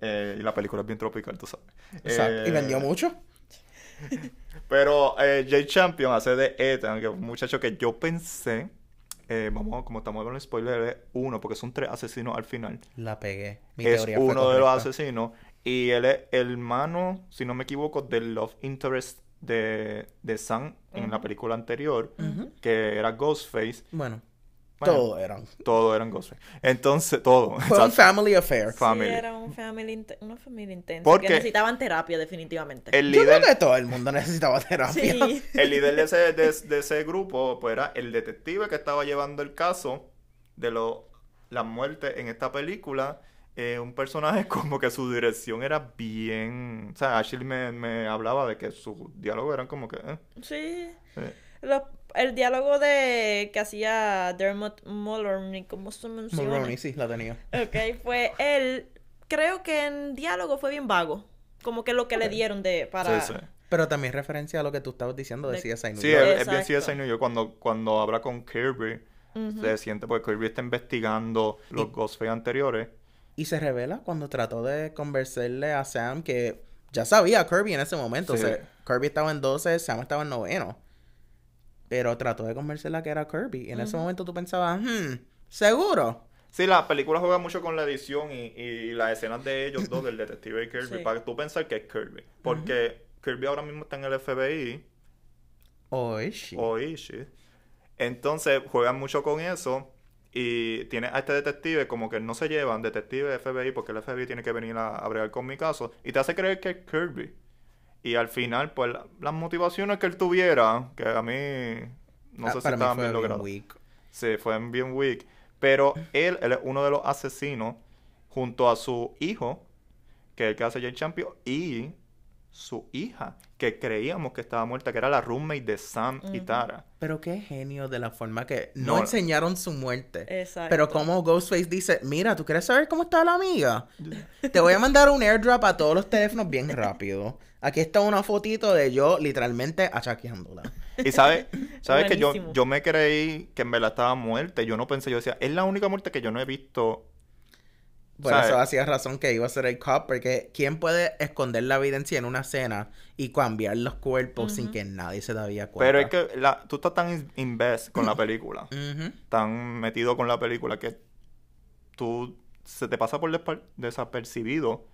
Eh, y la película es bien tropical, tú sabes. Exacto. Y Eh, vendió mucho. Pero eh, Jay Champion hace de Ethan, que es un muchacho que yo pensé... eh, vamos, como estamos con el spoiler, es uno, porque son tres asesinos al final. La pegué. Mi es teoría fue uno de los asesinos. Y él es el hermano, si no me equivoco, del love interest de, de Sam en la película anterior, que era Ghostface. Bueno, Bueno, todos eran. Todos eran Ghostface. Entonces, todo. Fue un family affair. Fa- family. Sí, era un family una familia intensa. Porque- Que necesitaban terapia, definitivamente. El Yo creo líder, que todo el mundo necesitaba terapia. Sí. el líder de, ese, de, de ese grupo pues, era el detective que estaba llevando el caso de lo, las muertes en esta película. Eh, un personaje como que su dirección era bien... O sea, Ashley me, me hablaba de que sus diálogos eran como que... eh, Sí. eh. Los- el diálogo de que hacía Dermot Mulroney, ¿cómo se menciona? Mulroney, sí, la tenía. Ok, fue él. Creo que en diálogo fue bien vago. Como que lo que le dieron de para. Sí, sí. Pero también referencia a lo que tú estabas diciendo de De- CSI New Sí, York. es, es bien. CSI New York cuando, cuando habla con Kirby. Se siente porque Kirby está investigando los Ghostface anteriores. Y se revela cuando trató de convencerle a Sam que ya sabía Kirby en ese momento. Sí. O sea, Kirby estaba en 12, Sam estaba en noveno. Pero trató de convencerla que era Kirby. Y en ese momento tú pensabas, hmm, ¿seguro? Sí, la película juega mucho con la edición y, y las escenas de ellos dos, del detective y Kirby, Sí. para que tú pensar que es Kirby. Porque Kirby ahora mismo está en el FBI Oh, is she? o Ishi. Entonces juegan mucho con eso y tiene a este detective como que no se llevan, detective FBI, porque el FBI tiene que venir a, a bregar con mi caso y te hace creer que es Kirby. Y al final, pues la- las motivaciones que él tuviera, que a mí no Ah, sé si estaban bien logradas. Sí, fue bien weak. Pero él, él es uno de los asesinos junto a su hijo, que es el que hace Jane Champion, y su hija, que creíamos que estaba muerta, que era la roommate de Sam y Tara. Pero qué genio de la forma que no, No. enseñaron su muerte. Exacto. Pero como Ghostface dice, mira, ¿tú quieres saber cómo está la amiga? Te voy a mandar un airdrop a todos los teléfonos bien rápido. Aquí está una fotito de yo literalmente achaqueándola. Y sabes, sabes que yo, yo me creí que en verdad estaba muerta. Yo no pensé, yo decía, es la única muerte que yo no he visto. Por ¿Sabes? eso hacía razón que iba a ser el cop, porque ¿quién puede esconder la evidencia en una cena y cambiar los cuerpos sin que nadie se daría cuenta? Pero es que la, tú estás tan in- invest con la película, tan metido con la película, que tú se te pasa por desapercibido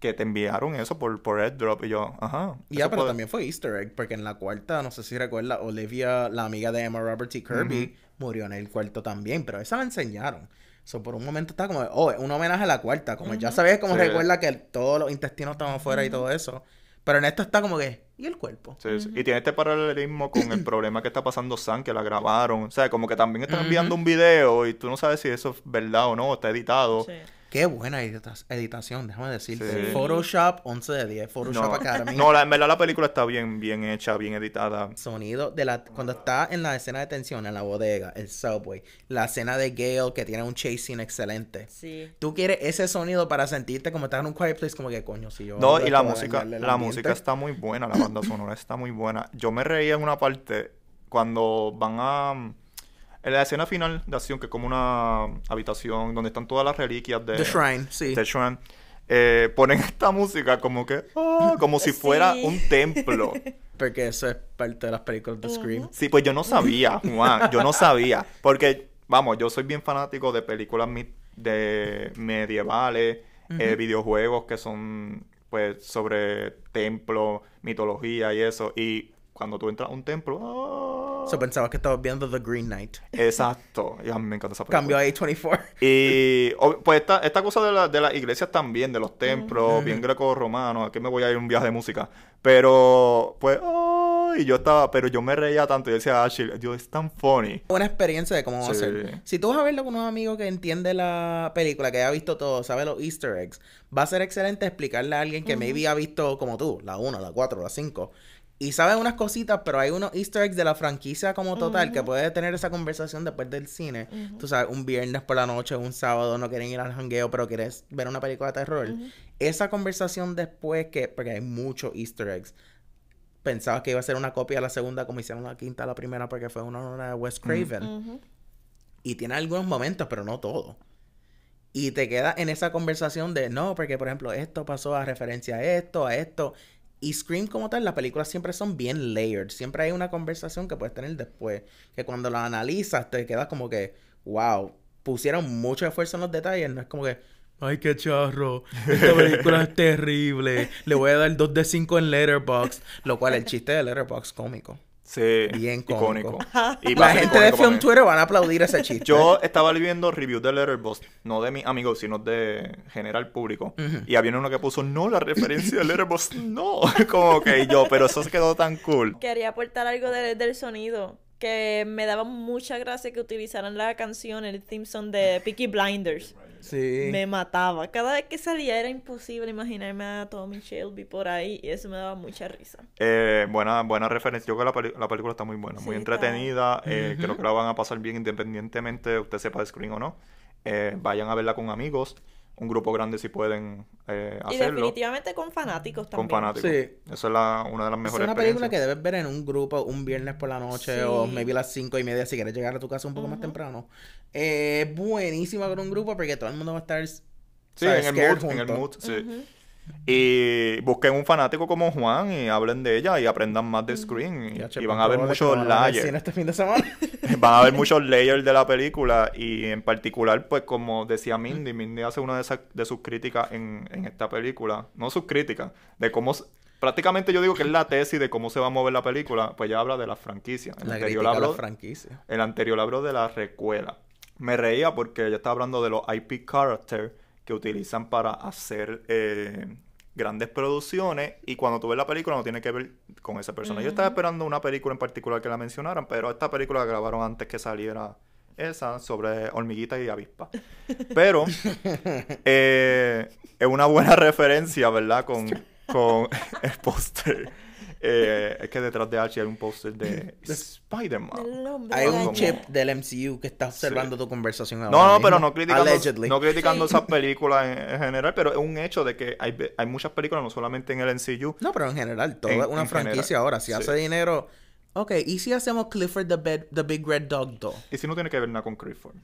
que te enviaron eso por, por airdrop. Y yo, ajá. Ya, pero puede- también fue Easter egg, porque en la cuarta, no sé si recuerda, Olivia, la amiga de Emma Roberts y Kirby, murió en el cuarto también, pero esa la enseñaron. So, por un momento está como, oh, un homenaje a la cuarta, como ya sabes cómo Sí. recuerda que todos los intestinos estaban afuera y todo eso. Pero en esto está como que, ¿y el cuerpo? Sí, sí. Y tiene este paralelismo con el problema que está pasando Sam, que la grabaron. O sea, como que también están enviando un video y tú no sabes si eso es verdad o no, está editado. Sí. Qué buena edita- editación, déjame decirte. Sí. Photoshop 11 de 10, Photoshop No, Academy. no la, en verdad la película está bien, bien hecha, bien editada. Sonido de la cuando está en la escena de tensión en la bodega, el subway, la escena de Gale que tiene un chasing excelente. Sí. Tú quieres ese sonido para sentirte como estás en un quiet place, como que coño, si yo. No, y la música, la música está muy buena, la banda sonora está muy buena. Yo me reía en una parte cuando van a... En la escena final de acción, que es como una habitación donde están todas las reliquias de... The Shrine, sí. The Shrine, eh, ponen esta música como que... ah, como si fuera Sí. un templo. Porque eso es parte de las películas de Scream. Sí, pues yo no sabía, Juan, yo no sabía. Porque, vamos, yo soy bien fanático de películas mi- de medievales, eh, videojuegos que son, pues, sobre templos, mitología y eso. Y cuando tú entras a un templo... ah, So pensabas que estabas viendo The Green Knight. Exacto. Y a mí me encanta esa película. Cambio a A24. Y pues esta, esta cosa de, la- de las iglesias también, de los templos, bien greco-romanos, aquí me voy a ir a un viaje de música. Pero, pues, ay, yo estaba, pero yo me reía tanto, yo decía, Ashley, Dios, es tan funny. Una experiencia de cómo va a ser. Si tú vas a verlo con un amigo que entiende la película, que haya visto todo, sabe los easter eggs, va a ser excelente explicarle a alguien que maybe ha visto como tú, la 1, la 4, la 5. Y sabe unas cositas, pero hay unos easter eggs de la franquicia como total que puede tener esa conversación después del cine. Tú sabes, un viernes por la noche, un sábado, no quieren ir al jangueo, pero quieres ver una película de terror. Esa conversación después que, porque hay muchos easter eggs. Pensabas que iba a ser una copia de la segunda, como hicieron la quinta, la primera, porque fue una, una de Wes Craven. Ujú. Y tiene algunos momentos, pero no todo. Y te queda en esa conversación de no, porque por ejemplo, esto pasó a referencia a esto, a esto. Y Scream como tal, las películas siempre son bien layered. Siempre hay una conversación que puedes tener después. Que cuando la analizas te quedas como que, wow, pusieron mucho esfuerzo en los detalles. No es como que, ay, qué charro. Esta película es terrible. Le voy a dar 2 de 5 en Letterboxd. Lo cual el chiste de Letterboxd cómico. Sí, Bien icónico. Y La gente de Film. Twitter van a aplaudir ese chiste. Yo estaba viendo reviews de Letterboxd, no de mis amigos, sino de general público. Y había uno que puso, no, la referencia de Letterboxd, no. Como que yo, pero eso se quedó tan cool. Quería aportar algo de- del sonido. Que me daba mucha gracia que utilizaran la canción, el theme song de Peaky Blinders. Sí. Me mataba. Cada vez que salía era imposible imaginarme a Tommy Shelby por ahí. Y eso me daba mucha risa. Eh, buena, buena referencia. Yo creo que la, la película está muy buena, muy entretenida. eh, Creo que la van a pasar bien independientemente de usted sepa de Screen o no. Eh, vayan a verla con amigos, un grupo grande si pueden eh, Y hacerlo. definitivamente con fanáticos Con también. fanáticos. Sí. Esa es la, una de las Es mejores una película que debes ver en un grupo un viernes por la noche Sí. o maybe a las cinco y media si quieres llegar a tu casa un poco más temprano. Eh, Es buenísima con un grupo porque todo el mundo va a estar Sí, en el mood, en el mood, sí. Y busquen un fanático como Juan y hablen de ella y aprendan más de Screen. Y, van pues, a ver muchos van a ver el layers. este fin de semana. Van a ver muchos layers de la película y en particular, pues como decía Mindy, Mindy hace una de, esas, de sus críticas en, en esta película, no sus críticas, de cómo, prácticamente yo digo que es la tesis de cómo se va a mover la película, pues ya habla de la franquicia. El la anterior habló, franquicia. el anterior habló de la recuela. Me reía porque ella estaba hablando de los IP characters que utilizan para hacer eh, grandes producciones y cuando tú ves la película no tiene que ver con esa persona. Yo estaba esperando una película en particular que la mencionaran, pero esta película la grabaron antes que saliera esa sobre hormiguita y avispa. Pero eh, es una buena referencia, ¿verdad? Con, con el póster. Eh, es que detrás de Archie hay un póster de Spider-Man. Hay un chip del MCU que está observando tu conversación ahora No, no, mismo. pero no criticando, Allegedly. no criticando Sí. esas películas en, en general, pero es un hecho de que hay, hay muchas películas, no solamente en el MCU. No, pero en general, todo En- es una en franquicia general, ahora. Si sí. hace dinero. Ok, ¿y si hacemos Clifford the, Bed- the Big Red Dog 2? Y si no tiene que ver nada con Clifford,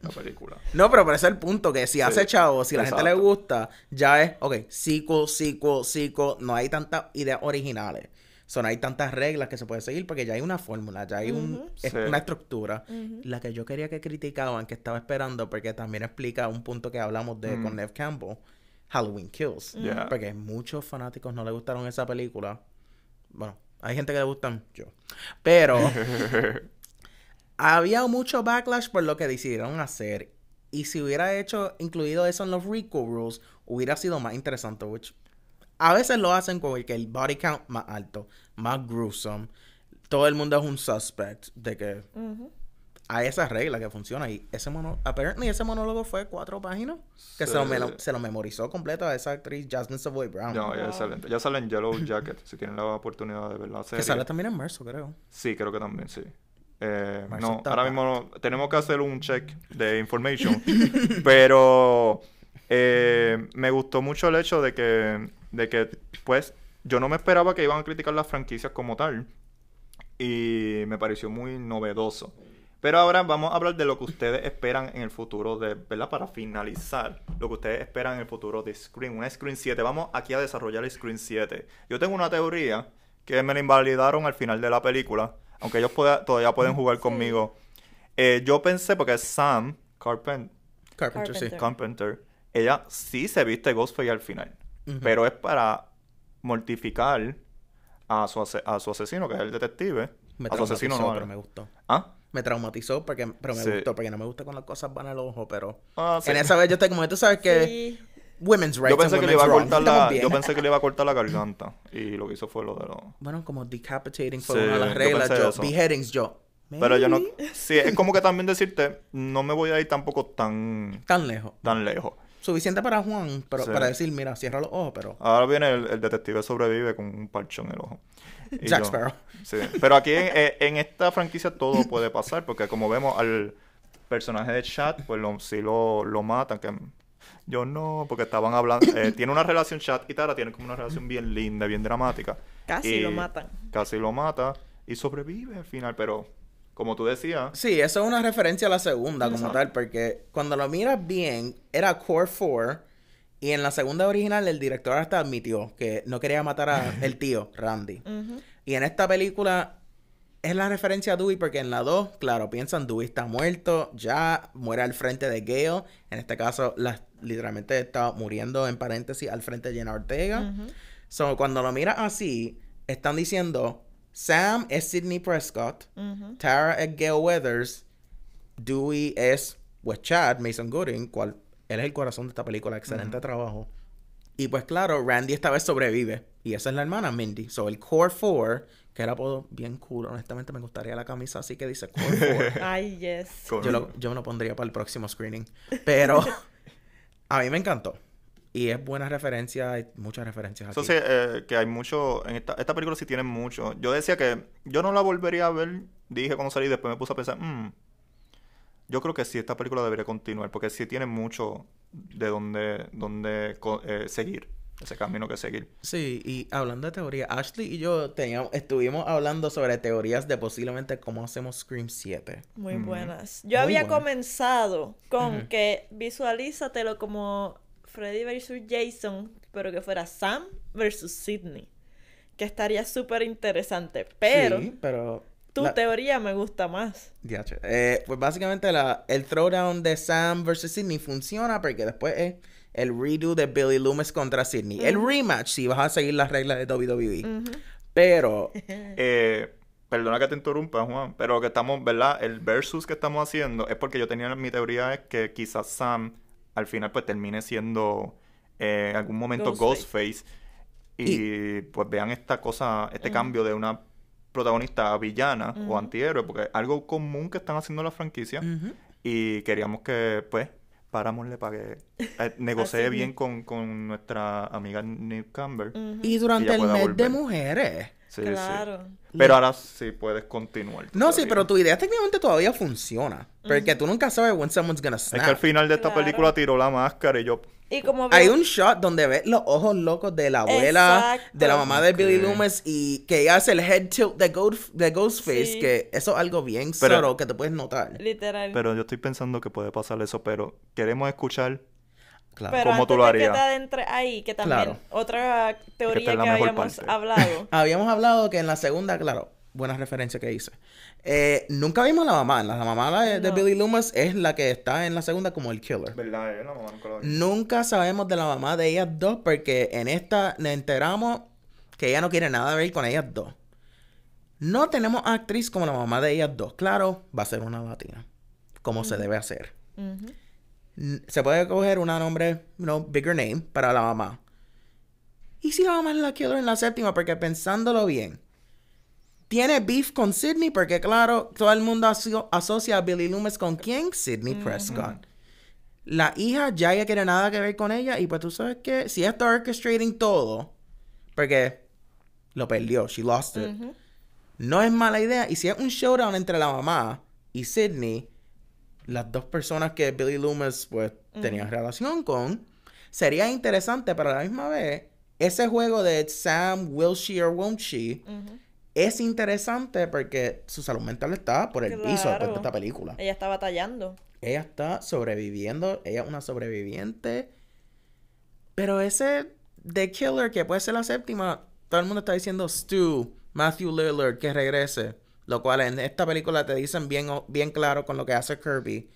la película. No, pero por ese es el punto, que si hace chavo, si la gente le gusta, ya es, ok, sequel, sequel, sequel, no hay tantas ideas originales. Son hay tantas reglas que se puede seguir porque ya hay una fórmula, ya hay un, es Sí. una estructura. La que yo quería que criticaban, que estaba esperando, porque también explica un punto que hablamos de con Nev Campbell, Halloween Kills. Porque muchos fanáticos no le gustaron esa película. Bueno, hay gente que le gustan, yo. Pero había mucho backlash por lo que decidieron hacer. Y si hubiera hecho, incluido eso en los recall rules, hubiera sido más interesante. Which a veces lo hacen con el que el body count más alto, más gruesome. Todo el mundo es un suspect de que hay esa regla que funciona. Y ese mono, apparently ese monólogo fue cuatro páginas. Que se, lo, se lo memorizó completo a esa actriz Jasmine Savoy Brown. No, ya, excelente. ya sale en Yellow Jacket, si tienen la oportunidad de ver la que sale también en marzo, creo. Sí, creo que también, sí. Eh, no, ahora mismo no- tenemos que hacer un check de information. pero eh, me gustó mucho el hecho de que, de que, pues, yo no me esperaba que iban a criticar las franquicias como tal. Y me pareció muy novedoso. Pero ahora vamos a hablar de lo que ustedes esperan en el futuro de, ¿verdad? Para finalizar, lo que ustedes esperan en el futuro de Screen, una Screen 7. Vamos aquí a desarrollar el Screen 7. Yo tengo una teoría que me la invalidaron al final de la película, aunque ellos pueda- todavía pueden jugar conmigo. Eh, yo pensé, porque Sam Carpenter, Carpenter, sí. Carpenter. Carpenter, ella sí se viste Ghostface al final, pero es para mortificar a su, ase- a su asesino, que es el detective. Me a su asesino traumatizó, no. pero me gustó. ¿Ah? Me traumatizó porque, pero me Sí. gustó, porque no me gusta cuando las cosas van al ojo, pero... Ah, sí. En esa vez yo estoy como, tú sabes que... Sí. Women's rights Yo pensé que le iba a cortar la, yo pensé que le iba a cortar la garganta y lo que hizo fue lo de los Bueno, como decapitating fue Sí, una de las reglas, yo, beheadings, yo. Pero yo no sí, es como que también decirte, no me voy a ir tampoco tan Tan lejos. tan lejos. Suficiente para Juan, pero Sí. para decir, mira, cierra los ojos, pero... Ahora viene el, el detective sobrevive con un parcho en el ojo. Y Jack yo- Sparrow. Sí, pero aquí en, eh, en esta franquicia todo puede pasar, porque como vemos al personaje de Chat, pues lo, sí lo, lo matan, que yo no, porque estaban hablando, eh, tiene una relación Chat y Tara, tienen como una relación bien linda, bien dramática. Casi Y lo matan. Casi lo mata y sobrevive al final, pero como tú decías, Sí, eso es una referencia a la segunda como Exacto. tal, porque cuando lo miras bien, era Core 4 y en la segunda original el director hasta admitió que no quería matar a el tío, Randy. Y en esta película es la referencia a Dewey porque en la 2, claro, piensan Dewey está muerto, ya muere al frente de Gale. En este caso, la- literalmente está muriendo en paréntesis al frente de Jenna Ortega. So, cuando lo miras así, están diciendo Sam es Sidney Prescott, Tara es Gale Weathers, Dewey es pues Chad, Mason Gooding, cual él es el corazón de esta película, excelente trabajo. Y pues claro, Randy esta vez sobrevive. Y esa es la hermana Mindy. So el Core 4, que era apodo bien cool, honestamente me gustaría la camisa así que dice Core 4. Ay, yes. yo, lo- yo me lo pondría para el próximo screening. Pero a mí me encantó. Y es buena referencia, hay muchas referencias aquí. Eso sí, eh, que hay mucho. En esta, esta película sí tiene mucho. Yo decía que yo no la volvería a ver. Dije cuando salí, después me puse a pensar, "Mm, yo creo que sí, esta película debería continuar. Porque sí tiene mucho de donde, donde eh, seguir. Ese camino que seguir. Sí, y hablando de teoría, Ashley y yo teníamos, estuvimos hablando sobre teorías de posiblemente cómo hacemos Scream 7. Muy buenas. Yo Muy había comenzado con que visualízatelo como Freddy versus Jason, pero que fuera Sam versus Sidney. Que estaría súper interesante. Pero Sí, pero... tu la- teoría me gusta más. Diache. Eh, pues básicamente la, el throwdown de Sam versus Sidney funciona porque después es el redo de Billy Loomis contra Sidney. El rematch si vas a seguir las reglas de WWE. Pero Eh, perdona que te interrumpa, Juan, pero que estamos, ¿verdad? El versus que estamos haciendo es porque yo tenía mi teoría es que quizás Sam al final pues termine siendo eh, en algún momento Ghostface. Ghostface, y, pues vean esta cosa, este cambio de una protagonista villana o antihéroe, porque es algo común que están haciendo la franquicia. Ujú. Y queríamos que, pues, Paramount le pague, eh, negocie bien con, con nuestra amiga Nick Campbell. Ujú. Y durante el mes de mujeres. Sí, Claro. sí. Pero ahora sí puedes continuar. No, sí, pero tu idea técnicamente todavía funciona. Porque tú nunca sabes when someone's gonna Es que al snap. final de esta Claro. película tiró la máscara y yo... Y como Hay un shot donde ves los ojos locos de la abuela, Exacto. de la mamá de Billy Ok. Loomis y que ella hace el head tilt de, Ghost, de Ghostface, Sí. que eso es algo bien Pero- subtle que te puedes notar. literal. Pero yo estoy pensando que puede pasar eso, pero queremos escuchar... Claro. Pero ¿Cómo tú lo de que harías? te adentres ahí, que también Claro. otra teoría que, habíamos parte. hablado. Habíamos hablado que en la segunda, claro, buena referencia que hice. Eh, nunca vimos la mamá. La mamá de. Billy Loomis es la que está en la segunda como el killer. ¿Verdad? La mamá nunca. Nunca sabemos de la mamá de ellas dos porque en esta nos enteramos que ella no quiere nada ver con ellas dos. No tenemos actriz como la mamá de ellas dos. Claro, va a ser una latina. Como se debe hacer. N- Se puede coger una nombre, know, bigger name para la mamá. ¿Y si la mamá es la killer en la séptima? Porque pensándolo bien, tiene beef con Sidney porque, claro, todo el mundo aso- asocia a Billy Loomis con quién? Sidney Prescott. La hija ya ya quiere nada que ver con ella y pues tú sabes que si está orchestrating todo, porque lo perdió, she lost it. No es mala idea. Y si es un showdown entre la mamá y Sidney, las dos personas que Billy Loomis pues tenía relación con, sería interesante, pero a la misma vez, ese juego de Sam, will she or won't she, es interesante porque su salud mental está por el piso después de esta película. Ella está batallando. Ella está sobreviviendo, ella es una sobreviviente. Pero ese The Killer, que puede ser la séptima, todo el mundo está diciendo Stu, Matthew Lillard, que regrese. Lo cual en esta película te dicen bien, bien claro con lo que hace Kirby.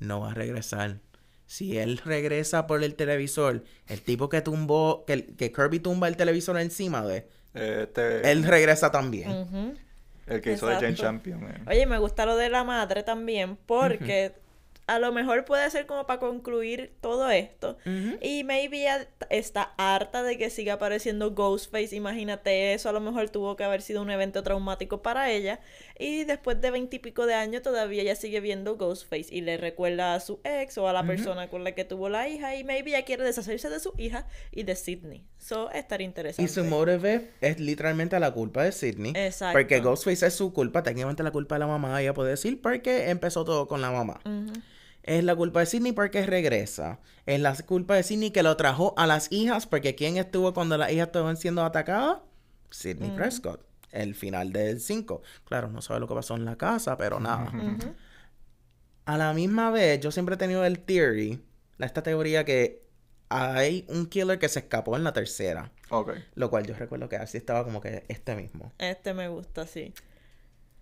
No va a regresar. Si él regresa por el televisor, el tipo que tumbó, que, que Kirby tumba el televisor encima de, Este, él regresa también. El que hizo de Jane. Champion. eh. Oye, me gusta lo de la madre también, porque a lo mejor puede ser como para concluir todo esto. Y maybe ella está harta de que siga apareciendo Ghostface. Imagínate eso, a lo mejor tuvo que haber sido un evento traumático para ella. Y después de veintipico de años todavía ella sigue viendo Ghostface y le recuerda a su ex o a la persona con la que tuvo la hija. Y maybe ella quiere deshacerse de su hija y de Sidney. So, estaría interesante. Y su motive es literalmente la culpa de Sidney. Exacto. Porque Ghostface es su culpa, técnicamente la culpa de la mamá, ella puede decir, porque empezó todo con la mamá. Es la culpa de Sidney porque regresa. Es la culpa de Sidney que lo trajo a las hijas, porque ¿quién estuvo cuando las hijas estaban siendo atacadas? Sidney Prescott. El final del 5. Claro, no sabe lo que pasó en la casa, pero nada. A la misma vez, yo siempre he tenido el theory, esta teoría que hay un killer que se escapó en la tercera. Ok. Lo cual yo recuerdo que así estaba como que este mismo. Este me gusta, sí.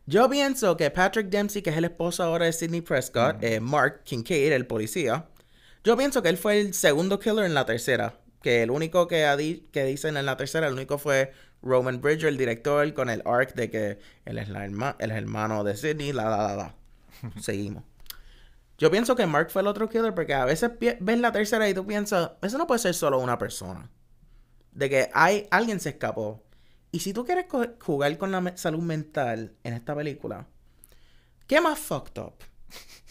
Yo pienso que Patrick Dempsey, que es el esposo ahora de Sidney Prescott, eh, Mark Kincaid, el policía, yo pienso que él fue el segundo killer en la tercera. Que el único que, que dicen en la tercera, el único fue Roman Bridger, el director, con el arc de que él es la herma- el hermano de Sidney, la, la, la, la. Seguimos. Yo pienso que Mark fue el otro killer porque a veces ves la tercera y tú piensas, eso no puede ser solo una persona. De que hay alguien se escapó. Y si tú quieres jugar con la me- salud mental en esta película, ¿qué más fucked up?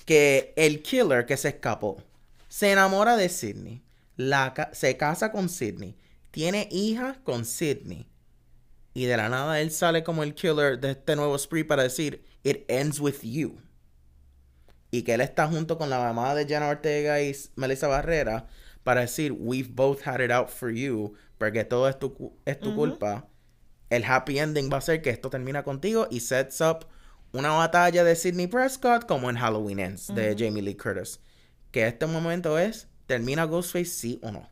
Que el killer que se escapó se enamora de Sidney, la ca- se casa con Sidney, tiene hija con Sidney. Y de la nada él sale como el killer de este nuevo spree para decir, it ends with you. Y que él está junto con la mamá de Jenna Ortega y Melissa Barrera para decir, we've both had it out for you, porque todo es tu, es tu culpa. El happy ending va a ser que esto termina contigo y sets up una batalla de Sidney Prescott como en Halloween Ends de Jamie Lee Curtis. Que este momento es, ¿termina Ghostface sí o no?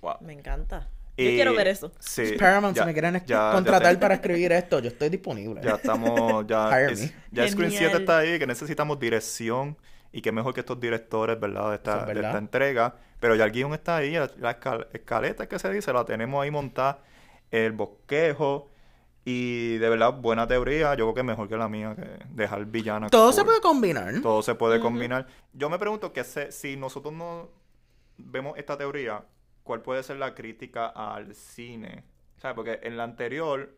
Wow. Me encanta. Yo quiero ver eso. Sí. Paramount, ya- si me quieren ya- ya contratar te- para escribir esto, yo estoy disponible. Ya estamos, ya, Hire es- me. ya Screen 7 Genial. está ahí, que necesitamos dirección y que mejor que estos directores, ¿verdad? De esta, de entrega. Pero ya el guion está ahí, la, la escal- escaleta que se dice, la tenemos ahí montada, el bosquejo y de verdad buena teoría, yo creo que mejor que la mía, que dejar villana. Todo se puede combinar. Todo se puede combinar. Yo me pregunto que se- si nosotros no vemos esta teoría, ¿cuál puede ser la crítica al cine? ¿Sabes? Porque en la anterior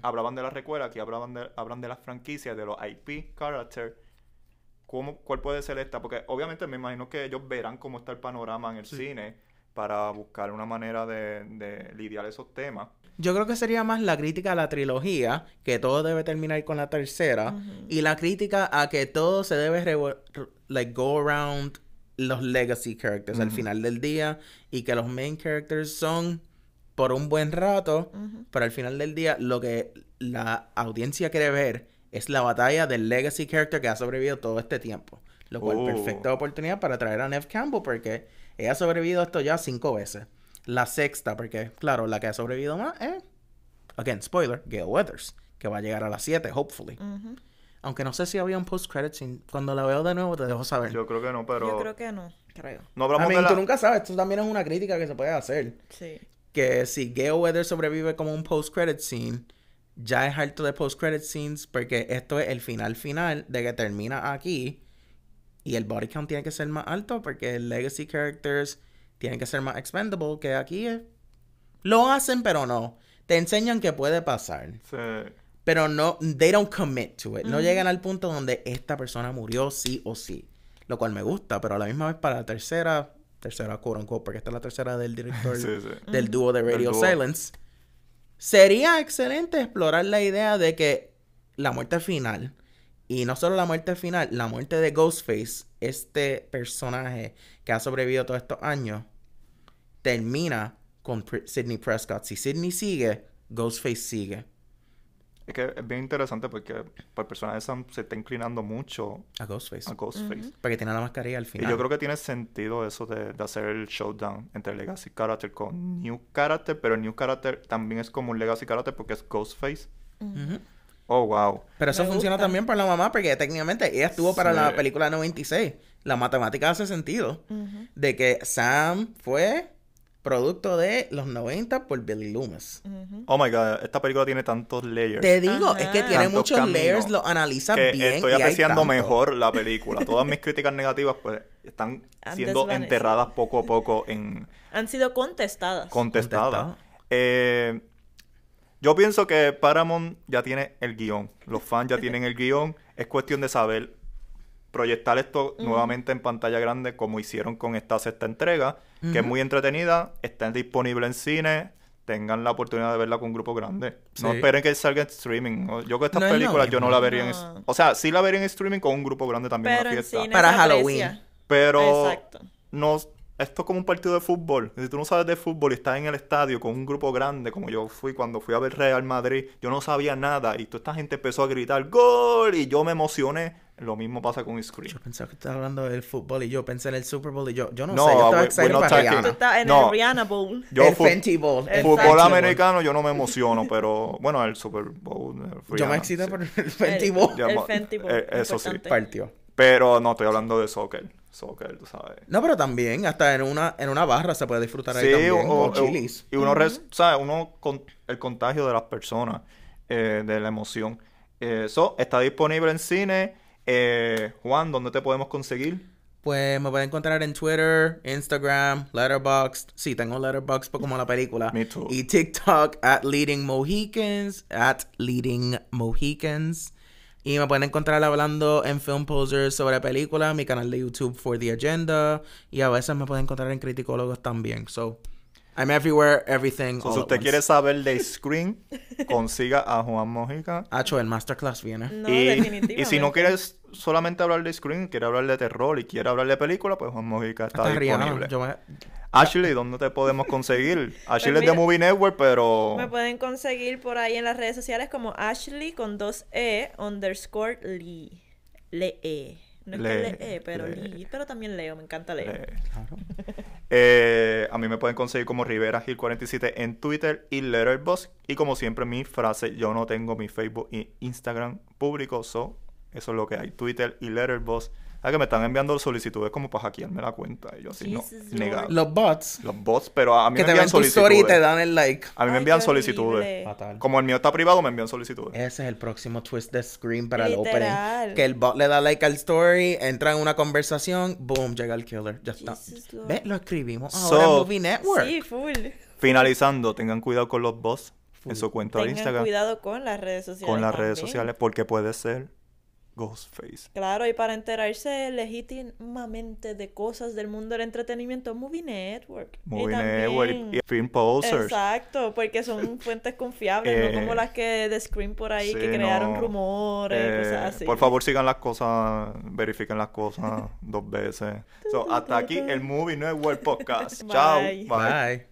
hablaban de la recuela, aquí hablaban de, hablan de las franquicias, de los IP characters. ¿Cómo, ¿Cuál puede ser esta? Porque obviamente me imagino que ellos verán cómo está el panorama en el cine para buscar una manera de, de lidiar esos temas. Yo creo que sería más la crítica a la trilogía, que todo debe terminar con la tercera, y la crítica a que todo se debe like go around los legacy characters al final del día y que los main characters son por un buen rato, pero al final del día lo que la audiencia quiere ver es la batalla del legacy character que ha sobrevivido todo este tiempo. Lo cual, Oh. perfecta oportunidad para traer a Neve Campbell porque ella ha sobrevivido esto ya cinco veces. La sexta, porque, claro, la que ha sobrevivido más es, again, spoiler, Gail Weathers, que va a llegar a las 7, hopefully. Aunque no sé si había un post-credit scene. Cuando la veo de nuevo te dejo saber. Yo creo que no, pero... Yo creo que no, creo. No I hablamos mean, de tú la... nunca sabes, esto también es una crítica que se puede hacer. Sí. Que si Gail Weathers sobrevive como un post-credit scene, ya es harto de post-credit scenes porque esto es el final final de que termina aquí y el body count tiene que ser más alto porque legacy characters tienen que ser más expendable que aquí es... Lo hacen pero no. Te enseñan que puede pasar. Sí. Pero no, they don't commit to it. No llegan al punto donde esta persona murió sí o sí. Lo cual me gusta, pero a la misma vez para la tercera, tercera quote unquote, porque esta es la tercera del director Sí, sí. del dúo de Radio dúo. Silence. Sería excelente explorar la idea de que la muerte final, y no solo la muerte final, la muerte de Ghostface, este personaje que ha sobrevivido todos estos años, termina con Sidney Prescott. Si Sidney sigue, Ghostface sigue. Es que es bien interesante porque pues, el personaje de Sam se está inclinando mucho A Ghostface. a Ghostface. Porque tiene la mascarilla al Y final. yo creo que tiene sentido eso de, de hacer el showdown entre Legacy Character con New Character, pero el New Character también es como un Legacy Character porque es Ghostface. Oh, wow. Pero eso Me funciona gusta. también para la mamá, porque técnicamente ella estuvo para la película 96. La matemática hace sentido. De que Sam fue producto de los 90 por Billy Loomis. Oh my god, esta película tiene tantos layers. Te digo, Ajá. es que tiene Tantos muchos caminos layers, lo analiza que bien. estoy y hay apreciando mejor la película. Todas mis críticas negativas pues están siendo enterradas poco a poco en Han sido contestadas. contestadas. Contestado. Eh, yo pienso que Paramount ya tiene el guion. Los fans ya tienen el guion. Es cuestión de saber proyectar esto nuevamente en pantalla grande como hicieron con esta sexta entrega, que es muy entretenida, está disponible en cine, tengan la oportunidad de verla con un grupo grande. No esperen que salga en streaming. Yo con estas No es lo películas yo no la vería en... No. O sea, sí la vería en streaming con un grupo grande también en Pero la en fiesta. cine Para Halloween. aprecia. Pero Exacto. no, esto es como un partido de fútbol. Si tú no sabes de fútbol y estás en el estadio con un grupo grande, como yo fui cuando fui a ver Real Madrid, yo no sabía nada y toda esta gente empezó a gritar ¡Gol! y yo me emocioné. Lo mismo pasa con Scream. Yo pensaba que estabas hablando del fútbol y yo pensé en el Super Bowl y yo, yo no, No, sé, yo estaba excited para talking. Tú Rihanna. estás en No. el Rihanna Bowl. Yo el Fenty Bowl. el Fútbol Fenty Bowl. americano yo no me emociono, pero bueno, el Super Bowl. eh, Yo Rihanna, me excité sí. por el Fenty El- Bowl. El mo- Fenty Bowl, eh, eso sí. Partió. Pero no, estoy hablando de soccer. Soccer, tú sabes. No, pero también, hasta en una, en una barra se puede disfrutar ahí Sí, también, o, o, o- chilis. y uno, res- ¿sabes? Uno con el contagio de las personas, eh, de la emoción. Eso está disponible en cine. Eh, Juan, ¿dónde te podemos conseguir? Pues me pueden encontrar en Twitter, Instagram, Letterboxd. Sí, tengo Letterboxd como la película. Me too. Y TikTok, at Leading Mohicans, at Leading Mohicans. Y me pueden encontrar hablando en Film Posers sobre películas, mi canal de YouTube For The Agenda. Y a veces me pueden encontrar en Criticólogos también. So, I'm everywhere, everything. So, all si at usted once. quiere saber de Screen, consiga a Juan Mojica. Hacho, el Masterclass viene. No, y, definitivamente. y si no quieres solamente hablar de Screen, quiere hablar de terror y quiere hablar de película, pues Juan Mojica está Hasta disponible. Yo me- Ashley, ¿dónde te podemos conseguir? Ashley Pues es de mira, Movie Network, pero... Me pueden conseguir por ahí en las redes sociales como Ashley con dos E underscore Lee. Lee. No es Lee, que lee, pero lee. Pero también leo, me encanta leer. Claro. Eh, a mí me pueden conseguir como Rivera Gil 47 en Twitter y Letterboxd. Y como siempre, mi frase: Yo no tengo mi Facebook y Instagram público, so eso es lo que hay: Twitter y Letterboxd. Ah, que me están enviando solicitudes como para hackearme la cuenta. Y yo así, no, Jesus nega. Lord. Los bots Los bots, pero a mí que me envían ven tu story y solicitudes. te dan el like. A mí me envían solicitudes. Fatal. Como el mío está privado, me envían solicitudes. Ese es el próximo twist de Scream para el Literal. opening. Que el bot le da like al story, entra en una conversación, boom, llega el killer. Ya está. Jesus Ve, lo escribimos ahora So- en Movie Network. Sí, full. Finalizando, tengan cuidado con los bots. full. en su cuenta de Tengan Instagram cuidado con las redes sociales. con las redes sociales porque puede ser Ghostface. Claro, y para enterarse legítimamente de cosas del mundo del entretenimiento, Movie Network. Y Movie también- Network y Film Posers. Exacto, porque son fuentes confiables, no como Eh, las que de Scream por ahí que crearon no. rumores, Eh, cosas así. Por favor, sigan las cosas, verifiquen las cosas dos veces. So, hasta aquí el Movie Network Podcast. Chao. Bye. Bye.